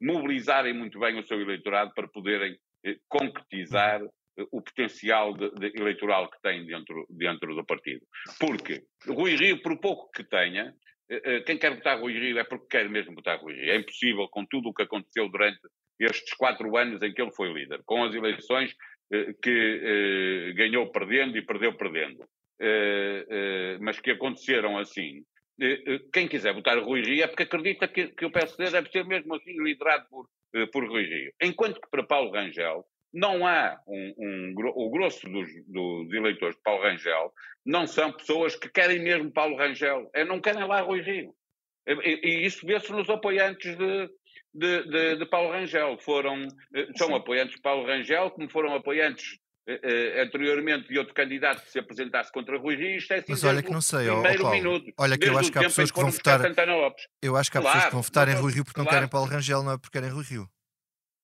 Speaker 4: mobilizarem muito bem o seu eleitorado para poderem eh, concretizar eh, o potencial de, de eleitoral que tem dentro, dentro do partido. Porque Rui Rio, por pouco que tenha, eh, quem quer votar Rui Rio é porque quer mesmo votar Rui Rio. É impossível, com tudo o que aconteceu durante estes quatro anos em que ele foi líder, com as eleições que ganhou perdendo e perdeu perdendo, mas que aconteceram assim. Quem quiser votar Rui Rio é porque acredita que, que o PSD deve ser mesmo assim liderado por, por Rui Rio. Enquanto que para Paulo Rangel não há um, um, o grosso dos, dos, eleitores de Paulo Rangel não são pessoas que querem mesmo Paulo Rangel, é, não querem lá Rui Rio. E, e isso vê-se nos apoiantes de, de, de, de, Paulo Rangel. Foram, eh, são Sim. apoiantes de Paulo Rangel, como foram apoiantes Uh, anteriormente de outro candidato que se apresentasse contra Rui Rio, isto é assim
Speaker 3: Mas olha que não sei, ó,
Speaker 4: Paulo,
Speaker 3: minuto, olha que eu acho que há pessoas que vão votar. Eu acho que há claro, pessoas que vão votar em Rui Rio porque claro. não querem Paulo Rangel, não é porque querem Rui Rio.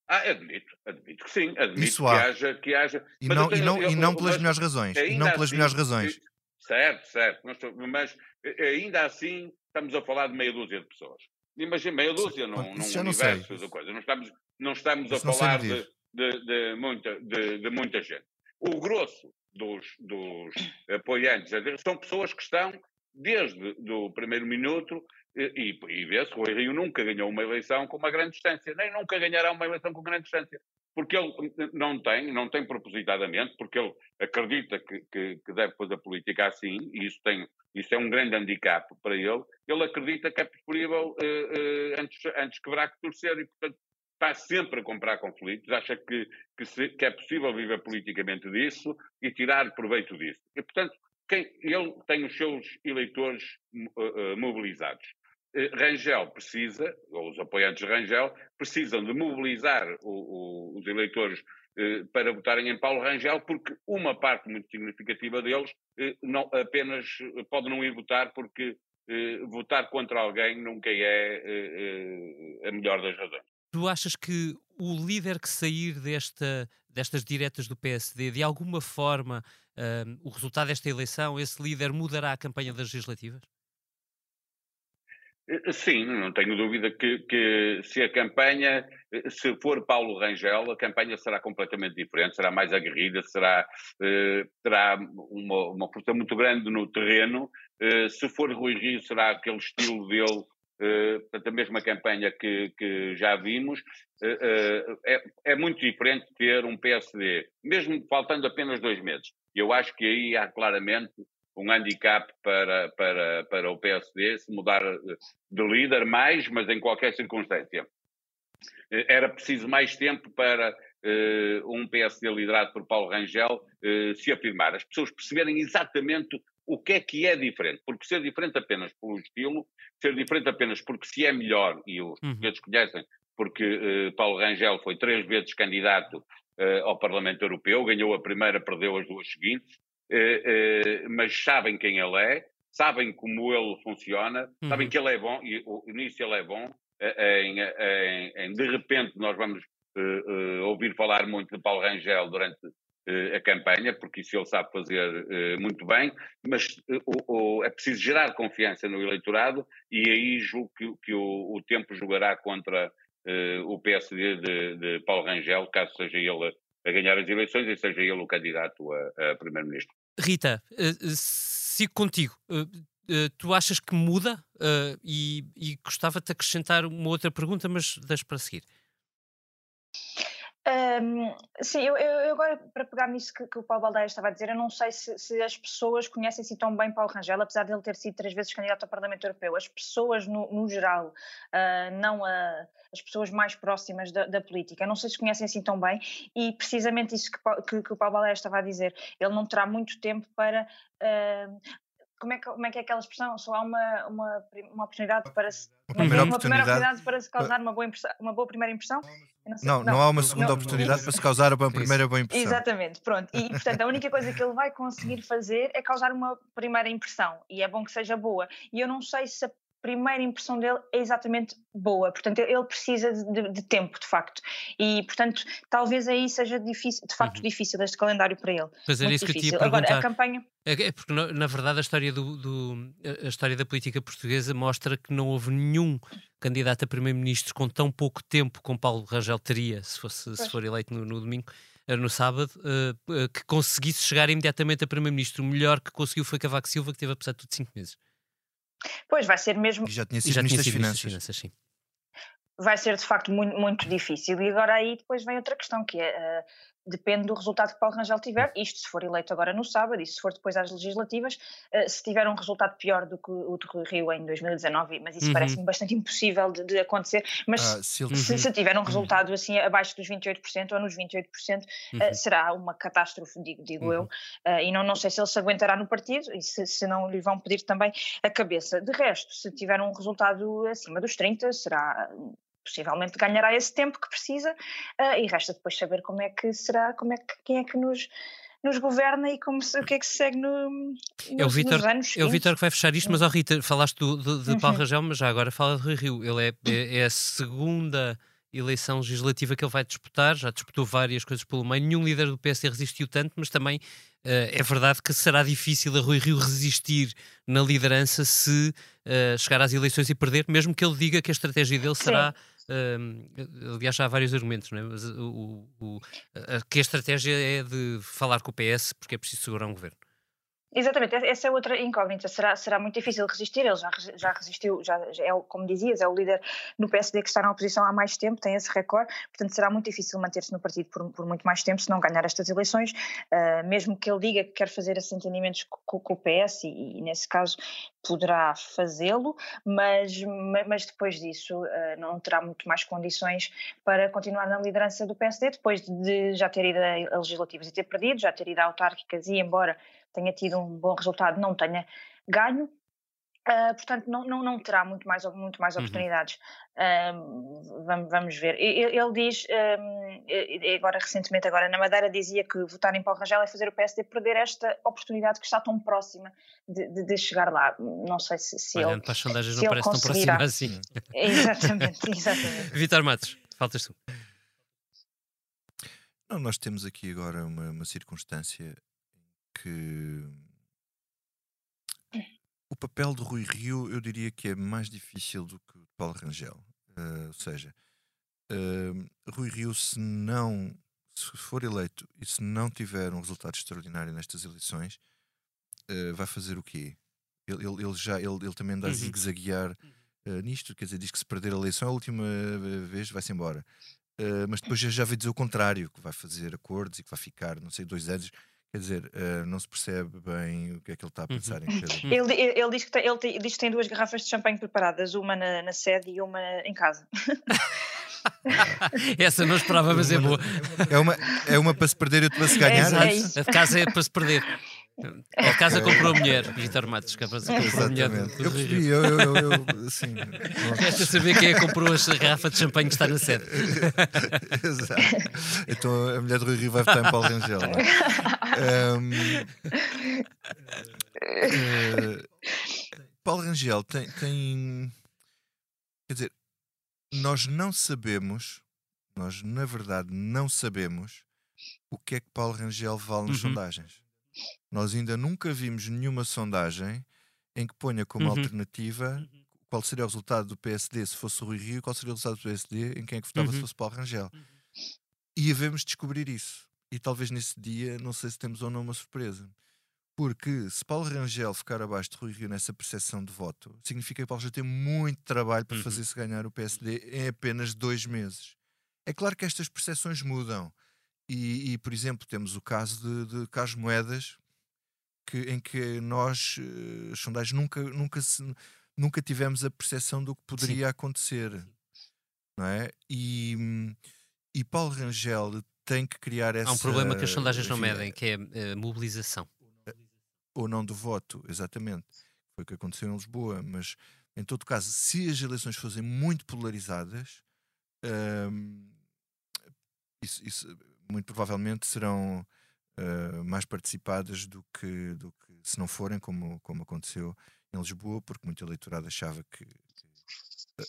Speaker 4: Ah, admito, admito que sim, admito Isso há. que haja. Que haja
Speaker 3: e, não, tenho, e, não, eu, e não pelas melhores razões. E não pelas assim, melhores razões.
Speaker 4: Certo, certo. Mas ainda assim estamos a falar de meia dúzia de pessoas. Imagina, meia dúzia num, num universo de coisa. Não estamos, não estamos Isso a falar de, de, de, muita, de, de muita gente. O grosso dos, dos apoiantes são pessoas que estão desde o primeiro minuto e, e vê-se, o Rio nunca ganhou uma eleição com uma grande distância, nem nunca ganhará uma eleição com grande distância, porque ele não tem, não tem propositadamente, porque ele acredita que, que, que deve fazer política assim, e isso, tem, isso é um grande handicap para ele, ele acredita que é preferível uh, uh, antes, antes quebrar que torcer, e portanto está sempre a comprar conflitos, acha que, que, se, que é possível viver politicamente disso e tirar proveito disso. E, portanto, quem, ele tem os seus eleitores uh, mobilizados. Eh, Rangel precisa, ou os apoiantes de Rangel, precisam de mobilizar o, o, os eleitores para votarem em Paulo Rangel, porque uma parte muito significativa deles não, apenas pode não ir votar porque votar contra alguém nunca é a melhor das razões.
Speaker 5: Tu achas que o líder que sair desta, destas diretas do PSD, de alguma forma, o resultado desta eleição, esse líder mudará a campanha das legislativas?
Speaker 4: Eh, sim, não tenho dúvida que, que, se a campanha, eh, se for Paulo Rangel, a campanha será completamente diferente, será mais aguerrida, será, eh, terá uma, uma força muito grande no terreno. Eh, se for Rui Rio, será aquele estilo dele, eh, a mesma campanha que, que já vimos. Eh, eh, é, é muito diferente ter um PSD, mesmo faltando apenas dois meses. Eu acho que aí há claramente um handicap para, para, para o PSD se mudar de líder mais, mas em qualquer circunstância. Era preciso mais tempo para um PSD liderado por Paulo Rangel se afirmar. As pessoas perceberem exatamente o que é que é diferente. Porque ser diferente apenas pelo estilo, ser diferente apenas porque se é melhor, e os uhum. portugueses conhecem, porque uh, Paulo Rangel foi três vezes candidato ao Parlamento Europeu, ganhou a primeira, perdeu as duas seguintes, eh, mas sabem quem ele é, sabem como ele funciona, uhum. sabem que ele é bom, e o início ele é bom, em, em, em, de repente nós vamos uh, uh, ouvir falar muito de Paulo Rangel durante uh, a campanha, porque isso ele sabe fazer muito bem, mas o, é preciso gerar confiança no eleitorado e aí julgo que, o, tempo jogará contra o PSD de, Paulo Rangel, caso seja ele a ganhar as eleições e seja ele o candidato a, primeiro-ministro.
Speaker 5: Rita, sigo contigo. Tu achas que muda? e, e gostava-te de acrescentar uma outra pergunta, mas deixo para seguir.
Speaker 2: Um, sim, eu, eu, agora, para pegar nisso que, que, o Paulo Baldeia estava a dizer, eu não sei se, se as pessoas conhecem-se tão bem Paulo Rangel, apesar de ele ter sido três vezes candidato ao Parlamento Europeu. As pessoas, no, no geral, uh, não a, as pessoas mais próximas da, da, política, não sei se conhecem assim tão bem, e precisamente isso que, que, que o Paulo Baldeia estava a dizer, ele não terá muito tempo para. Uh, como é, que, como é que é aquela expressão? Só há uma, uma, uma oportunidade para se.
Speaker 3: Uma primeira, uma primeira
Speaker 2: oportunidade para se causar uma boa, uma boa primeira impressão?
Speaker 3: Não, não, não, há uma segunda não, oportunidade não, para se causar uma primeira boa impressão.
Speaker 2: Exatamente, pronto. E, portanto, a única coisa que ele vai conseguir fazer é causar uma primeira impressão. E é bom que seja boa. E eu não sei se a primeira impressão dele é exatamente boa. Portanto, ele precisa de, de, tempo, de facto. E, portanto, talvez aí seja difícil, de facto uhum. difícil este calendário para ele.
Speaker 5: Pois era isso
Speaker 2: difícil.
Speaker 5: que eu te ia perguntar.
Speaker 2: Agora, a campanha...
Speaker 5: É, é porque, na verdade, a história, do, do, a história da política portuguesa mostra que não houve nenhum candidato a primeiro-ministro com tão pouco tempo como Paulo Rangel teria, se, fosse, se for eleito no, no domingo, eh, no sábado, uh, que conseguisse chegar imediatamente a primeiro-ministro. O melhor que conseguiu foi Cavaco Silva, que teve, apesar de tudo, cinco meses.
Speaker 2: Pois, vai ser mesmo.
Speaker 3: E já tinha sido Ministro das Finanças. finanças sim.
Speaker 2: Vai ser de facto muito, muito difícil. E agora aí depois vem outra questão, que é uh, depende do resultado que Paulo Rangel tiver, isto se for eleito agora no sábado e se for depois às legislativas, uh, se tiver um resultado pior do que o de Rio em 2019, mas isso uhum. parece-me bastante impossível de, de acontecer, mas ah, se, uhum. se, se, tiver um uhum. resultado assim abaixo dos 28% ou nos 28%, uh, uhum. será uma catástrofe, digo, digo eu, uh, e não, não sei se ele se aguentará no partido e se, se não lhe vão pedir também a cabeça. De resto, se tiver um resultado acima dos 30, será possivelmente ganhará esse tempo que precisa uh, e resta depois saber como é que será, como é que, quem é que nos nos governa e como se, o que é que se segue no, nos, é o anos
Speaker 5: É o Vitor que vai fechar isto, mas, ó oh, Rita, falaste do, do, de uhum. Paulo Rangel, mas já agora fala de Rui Rio. Ele é, é, é, a segunda eleição legislativa que ele vai disputar, já disputou várias coisas pelo meio, nenhum líder do PSD resistiu tanto, mas também uh, é verdade que será difícil a Rui Rio resistir na liderança se uh, chegar às eleições e perder, mesmo que ele diga que a estratégia dele será... Sim Uh, aliás, há vários argumentos, não é? Mas o, o, a, que a estratégia é de falar com o PS porque é preciso segurar um governo.
Speaker 2: Exatamente, essa é outra incógnita. Será, será muito difícil resistir. Ele já, já resistiu, já, já é, como dizias, é o líder no PSD que está na oposição há mais tempo, tem esse recorde, portanto será muito difícil manter-se no partido por, por, muito mais tempo se não ganhar estas eleições, uh, mesmo que ele diga que quer fazer esses entendimentos com, com o PS, e, e, nesse caso poderá fazê-lo, mas, mas depois disso uh, não terá muito mais condições para continuar na liderança do PSD, depois de já ter ido a legislativas e ter perdido, já ter ido a autárquicas e embora tenha tido um bom resultado, não tenha ganho. Uh, portanto, não, não, não terá muito mais, muito mais uhum. oportunidades. Uh, vamos, vamos ver. Ele, ele diz, um, agora recentemente, agora na Madeira, dizia que votar em Paulo Rangel é fazer o PSD perder esta oportunidade que está tão próxima de, de, de chegar lá. Não sei se, se
Speaker 5: Olhando
Speaker 2: ele.
Speaker 5: para as sondagens, não parece tão próxima assim.
Speaker 2: Exatamente, exatamente.
Speaker 5: Vitor Matos, faltas tu.
Speaker 3: Não, nós temos aqui agora uma, uma circunstância que o papel de Rui Rio eu diria que é mais difícil do que o de Paulo Rangel. Uh, ou seja, uh, Rui Rio, se não se for eleito e se não tiver um resultado extraordinário nestas eleições, uh, vai fazer o quê? Ele, ele, ele já ele, ele também anda uhum. a zigue-zaguear nisto, quer dizer, diz que se perder a eleição a última vez vai-se embora. mas depois já, já veio dizer o contrário, que vai fazer acordos e que vai ficar, não sei, dois anos Quer dizer, uh, não se percebe bem o que é que ele está a pensar uhum. em cada.
Speaker 2: Ele, ele, diz que tem, ele diz que tem duas garrafas de champanhe preparadas, uma na, na sede e uma em casa.
Speaker 5: Essa não esperava, mas é boa.
Speaker 3: É uma, é uma para se perder e outra para se ganhar.
Speaker 5: É, é a de casa é para se perder. A casa comprou a mulher, Vitor Matos, é comprou a mulher.
Speaker 3: Eu percebi, eu, eu, eu, assim.
Speaker 5: Resta saber quem é que comprou a garrafa de champanhe que está na sede.
Speaker 3: Exato. Então a mulher do Rui Rio vai votar em Paulo Rangel. Um, uh, eh, Paulo Rangel tem, tem. Quer dizer, nós não sabemos, nós na verdade não sabemos o que é que Paulo Rangel vale nas uhum. sondagens. Nós ainda nunca vimos nenhuma sondagem em que ponha como uhum. alternativa uhum. qual seria o resultado do PSD se fosse o Rui Rio qual seria o resultado do PSD em quem é que votava uhum. se fosse Paulo Rangel. Uhum. E havemos descobrir isso. E talvez nesse dia, não sei se temos ou não uma surpresa. Porque se Paulo Rangel ficar abaixo de Rui Rio nessa percepção de voto, significa que Paulo já tem muito trabalho para uhum. fazer-se ganhar o PSD em apenas dois meses. É claro que estas percepções mudam. E, e, por exemplo, temos o caso de, de Carlos Moedas, que, em que nós, uh, sondagens, nunca, nunca, se, nunca tivemos a percepção do que poderia Sim. acontecer. Não é? E, e Paulo Rangel tem que criar essa.
Speaker 5: Há um problema que as sondagens não medem, que é a uh, mobilização.
Speaker 3: Ou não do voto, exatamente. Foi o que aconteceu em Lisboa. Mas, em todo caso, se as eleições fossem muito polarizadas, uh, isso, isso, muito provavelmente serão uh, mais participadas do que, do que se não forem, como, como aconteceu em Lisboa, porque muito eleitorado achava que.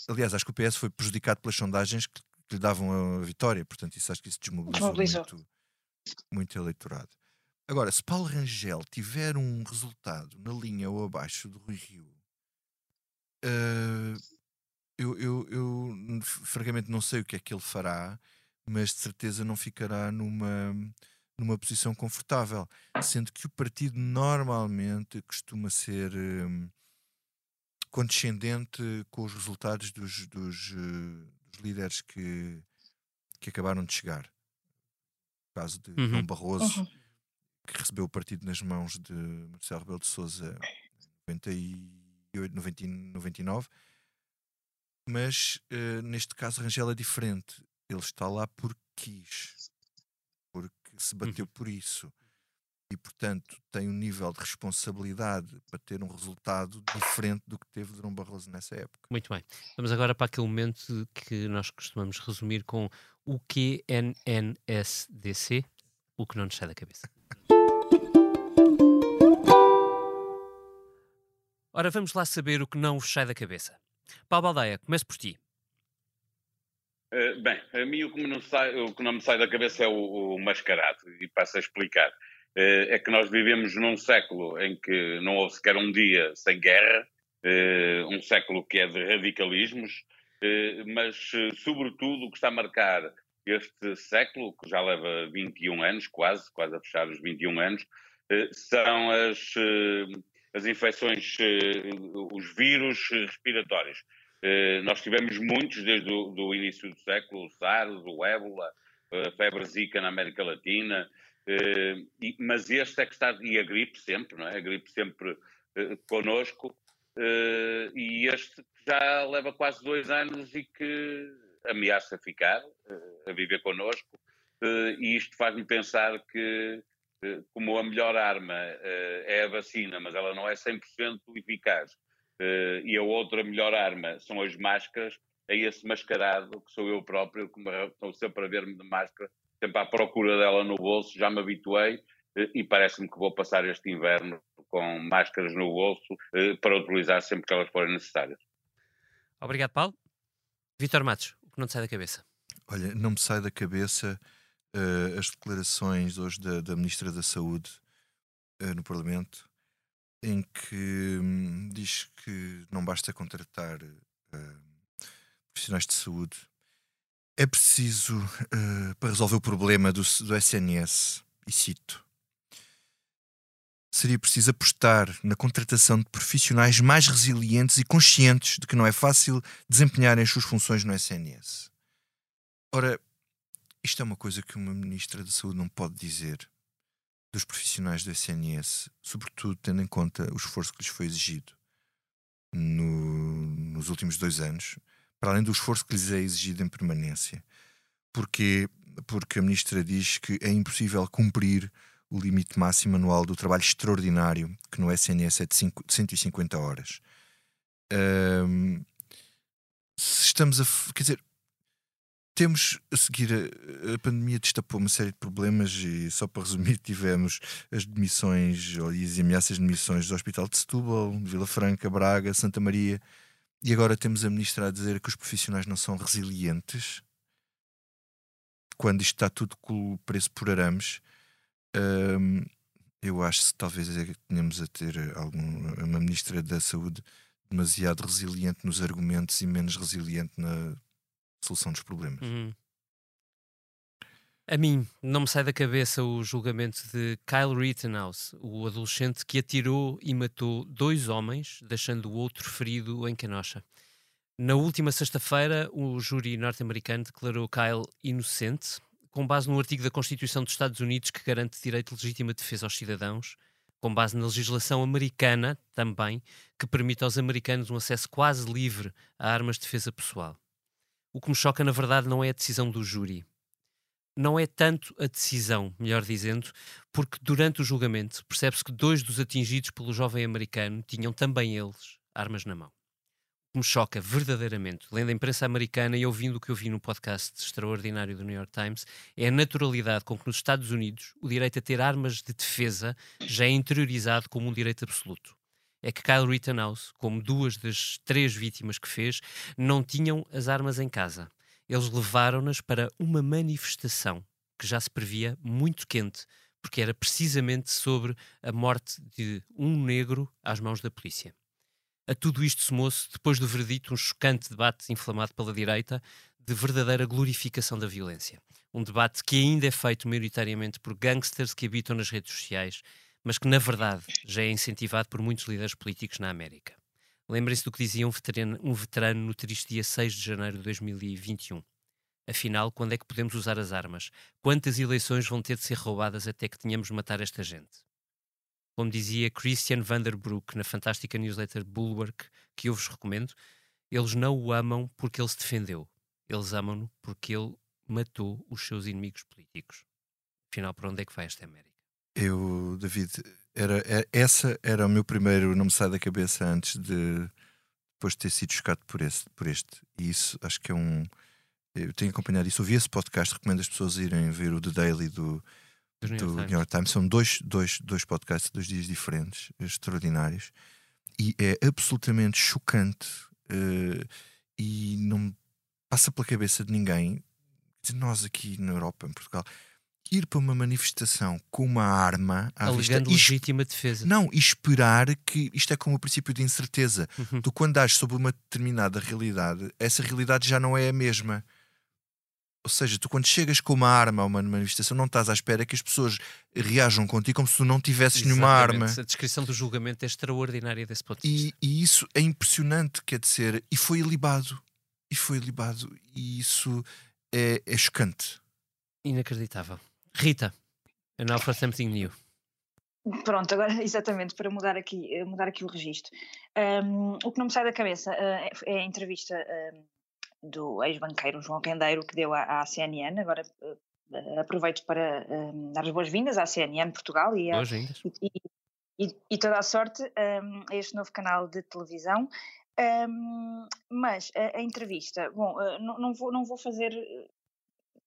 Speaker 3: Aliás, acho que o PS foi prejudicado pelas sondagens que, que lhe davam a vitória, portanto, isso acho que isso desmobilizou, muito, muito eleitorado. Agora, se Paulo Rangel tiver um resultado na linha ou abaixo do Rui Rio, uh, eu, eu, eu francamente não sei o que é que ele fará, mas de certeza não ficará numa, numa posição confortável. Sendo que o partido normalmente costuma ser um, condescendente com os resultados dos, dos, uh, dos, líderes que, que acabaram de chegar. O caso de uhum. João Barroso, uhum. que recebeu o partido nas mãos de Marcelo Rebelo de Souza em 98, 90, 99. Mas uh, neste caso Rangel é diferente ele está lá porque quis, se bateu uhum. por isso. E, portanto, tem um nível de responsabilidade para ter um resultado diferente do que teve Durão Barroso nessa época.
Speaker 5: Muito bem. Vamos agora para aquele momento que nós costumamos resumir com o QNNSDC, o que não nos sai da cabeça. Ora, vamos lá saber o que não vos sai da cabeça. Paulo Baldeia, comece por ti.
Speaker 4: Eh, bem, a mim o que, não sai, o que não me sai da cabeça é o, o mascarado, e passo a explicar. Uh, é que nós vivemos num século em que não houve sequer um dia sem guerra, uh, um século que é de radicalismos, mas, sobretudo, o que está a marcar este século, que já leva 21 anos, quase, quase a fechar os 21 anos, são as, as infecções, os vírus respiratórios. Eh, nós tivemos muitos desde o do início do século, o SARS, o ébola, a febre zika na América Latina, eh, mas este é que está, e a gripe sempre, não é? A gripe sempre eh, connosco, e este já leva quase dois anos e que ameaça ficar, a viver connosco, e isto faz-me pensar que como a melhor arma é a vacina, mas ela não é 100% eficaz, e a outra melhor arma são as máscaras, é esse mascarado que sou eu próprio, que estou sempre a ver-me de máscara, sempre à procura dela no bolso, já me habituei uh, e parece-me que vou passar este inverno com máscaras no bolso uh, para utilizar sempre que elas forem necessárias.
Speaker 5: Obrigado, Paulo. Vitor Matos, o que não te sai da cabeça?
Speaker 3: Olha, não me sai da cabeça as declarações hoje da, da Ministra da Saúde no Parlamento em que hum, diz que não basta contratar uh, profissionais de saúde. É preciso, uh, para resolver o problema do, do SNS, e cito, seria preciso apostar na contratação de profissionais mais resilientes e conscientes de que não é fácil desempenharem as suas funções no SNS. Ora, isto é uma coisa que uma ministra da Saúde não pode dizer dos profissionais do SNS, sobretudo tendo em conta o esforço que lhes foi exigido no, nos últimos dois anos, para além do esforço que lhes é exigido em permanência. Porque, porque a ministra diz que é impossível cumprir o limite máximo anual do trabalho extraordinário, que no SNS é de 150 horas. Um, se estamos a. Quer dizer, temos a seguir, a, a, pandemia destapou uma série de problemas e, só para resumir, tivemos as demissões ou as ameaças de demissões do Hospital de Setúbal, de Vila Franca, Braga, Santa Maria e agora temos a ministra a dizer que os profissionais não são resilientes quando isto está tudo com o preço por arames. Hum, eu acho que talvez é tenhamos a ter algum, uma ministra da Saúde demasiado resiliente nos argumentos e menos resiliente na solução dos problemas. Uhum.
Speaker 5: A mim não me sai da cabeça o julgamento de Kyle Rittenhouse, o adolescente que atirou e matou dois homens, deixando o outro ferido em Canocha. Na última sexta-feira, o júri norte-americano declarou Kyle inocente, com base num artigo da Constituição dos Estados Unidos que garante direito de legítima defesa aos cidadãos, com base na legislação americana também, que permite aos americanos um acesso quase livre a armas de defesa pessoal. O que me choca, na verdade, não é a decisão do júri. Não é tanto a decisão, melhor dizendo, porque durante o julgamento percebe-se que dois dos atingidos pelo jovem americano tinham também eles armas na mão que me choca verdadeiramente, lendo a imprensa americana e ouvindo o que eu vi no podcast extraordinário do New York Times, é a naturalidade com que nos Estados Unidos o direito a ter armas de defesa já é interiorizado como um direito absoluto. É que Kyle Rittenhouse, como duas das três vítimas que fez, não tinham as armas em casa. Eles levaram-nas para uma manifestação que já se previa muito quente, porque era precisamente sobre a morte de um negro às mãos da polícia. A tudo isto somou-se, depois do veredito, um chocante debate inflamado pela direita de verdadeira glorificação da violência. Um debate que ainda é feito maioritariamente por gangsters que habitam nas redes sociais, mas que, na verdade, já é incentivado por muitos líderes políticos na América. Lembrem-se do que dizia um veterano, um veterano no triste dia 6 de janeiro de 2021. Afinal, quando é que podemos usar as armas? Quantas eleições vão ter de ser roubadas até que tenhamos de matar esta gente? como dizia Christian Vanderbroek na fantástica newsletter Bulwark, que eu vos recomendo, eles não o amam porque ele se defendeu. Eles amam-no porque ele matou os seus inimigos políticos. Afinal, para onde é que vai esta América?
Speaker 3: Eu, David, era, era, é, essa era o meu primeiro, não me sai da cabeça antes de depois de ter sido chocado por, esse, por este. E isso acho que é um. Eu tenho acompanhado isso, ouvi esse podcast, recomendo as pessoas irem ver o The Daily do, do, do New, York Times. São dois, dois, dois podcasts, dois dias diferentes, extraordinários, e é absolutamente chocante uh, e não passa pela cabeça de ninguém, de nós aqui na Europa, em Portugal, ir para uma manifestação com uma arma à
Speaker 5: Alegando
Speaker 3: vista,
Speaker 5: legítima defesa.
Speaker 3: Não, e esperar que isto é como o princípio de incerteza. Uhum. Tu, quando dás sobre uma determinada realidade, essa realidade já não é a mesma. Ou seja, tu quando chegas com uma arma a uma manifestação, não estás à espera que as pessoas reajam contigo como se tu não tivesses Exatamente. nenhuma arma.
Speaker 5: A descrição do julgamento é extraordinária desse ponto de
Speaker 3: e, vista. E isso é impressionante, quer dizer, e foi ilibado. E foi ilibado. E isso é, é chocante.
Speaker 5: Inacreditável. Rita, and now for something new.
Speaker 2: Pronto, agora exatamente para mudar aqui, mudar aqui o registro. Um, o que não me sai da cabeça uh, é a entrevista um, do ex-banqueiro João Rendeiro, que deu à, à CNN. Agora uh, aproveito para um, dar as boas-vindas à CNN Portugal e, a, e, e, e, toda a sorte a este novo canal de televisão. Mas a, a, entrevista, bom, não, não, vou, não vou fazer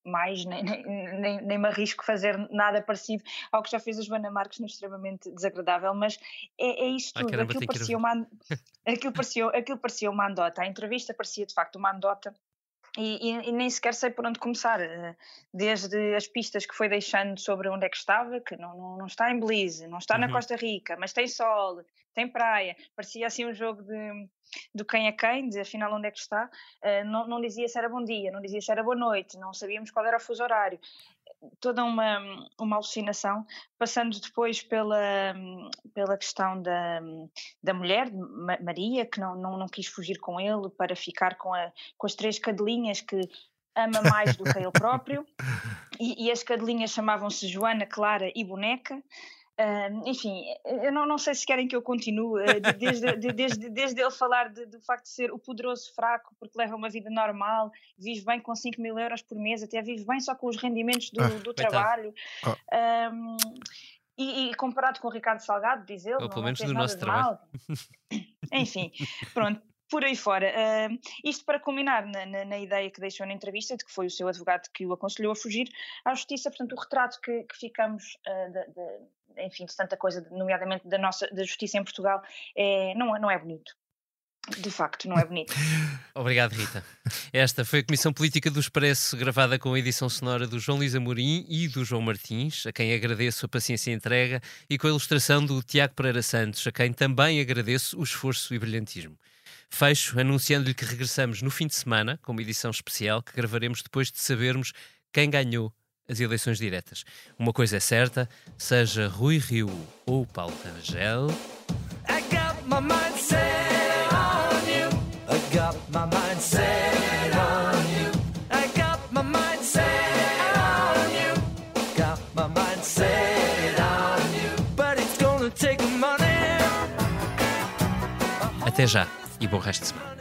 Speaker 2: mais, nem, nem, nem me arrisco fazer nada parecido ao que já fez a Joana Marques no extremamente desagradável, mas é, é isto tudo. Ai, caramba, aquilo, parecia uma, aquilo, parecia, aquilo parecia uma andota, a entrevista parecia de facto uma andota. E, e, e, nem sequer sei por onde começar, eh, desde as pistas que foi deixando sobre onde é que estava, que não, não, não está em Belize, não está uhum. na Costa Rica, mas tem sol, tem praia, parecia assim um jogo de, do quem é quem, de afinal onde é que está, uh, não, não dizia se era bom dia, não dizia se era boa noite, não sabíamos qual era o fuso horário. Toda uma, uma alucinação, passando depois pela, pela questão da, da mulher, Maria, que não, não, não quis fugir com ele para ficar com, a, com as três cadelinhas que ama mais do que ele próprio, e, e as cadelinhas chamavam-se Joana, Clara e Boneca. Enfim, eu não, não, sei se querem que eu continue, uh, desde, de, desde, desde ele falar de, do facto de ser o poderoso fraco, porque leva uma vida normal, vive bem com 5 mil euros por mês, até vive bem só com os rendimentos do, ah, do trabalho. Ah. Um, e, e, comparado com o Ricardo Salgado, diz ele, Ou, pelo menos do nosso trabalho. Enfim, pronto por aí fora. Uh, isto para culminar na, na, na, ideia que deixou na entrevista, de que foi o seu advogado que o aconselhou a fugir à justiça, portanto, o retrato que, que ficamos uh, de, de, enfim, de tanta coisa, nomeadamente da nossa da justiça em Portugal, é, não, não é bonito. De facto, não é bonito.
Speaker 5: Obrigado, Rita. Esta foi a Comissão Política do Expresso, gravada com a edição sonora do João Luís Amorim e do João Martins, a quem agradeço a paciência e entrega, e com a ilustração do Tiago Pereira Santos, a quem também agradeço o esforço e brilhantismo. Fecho anunciando-lhe que regressamos no fim de semana com uma edição especial que gravaremos depois de sabermos quem ganhou as eleições diretas. Uma coisa é certa, seja Rui Rio ou Paulo Rangel. Até já e bom resto de semana.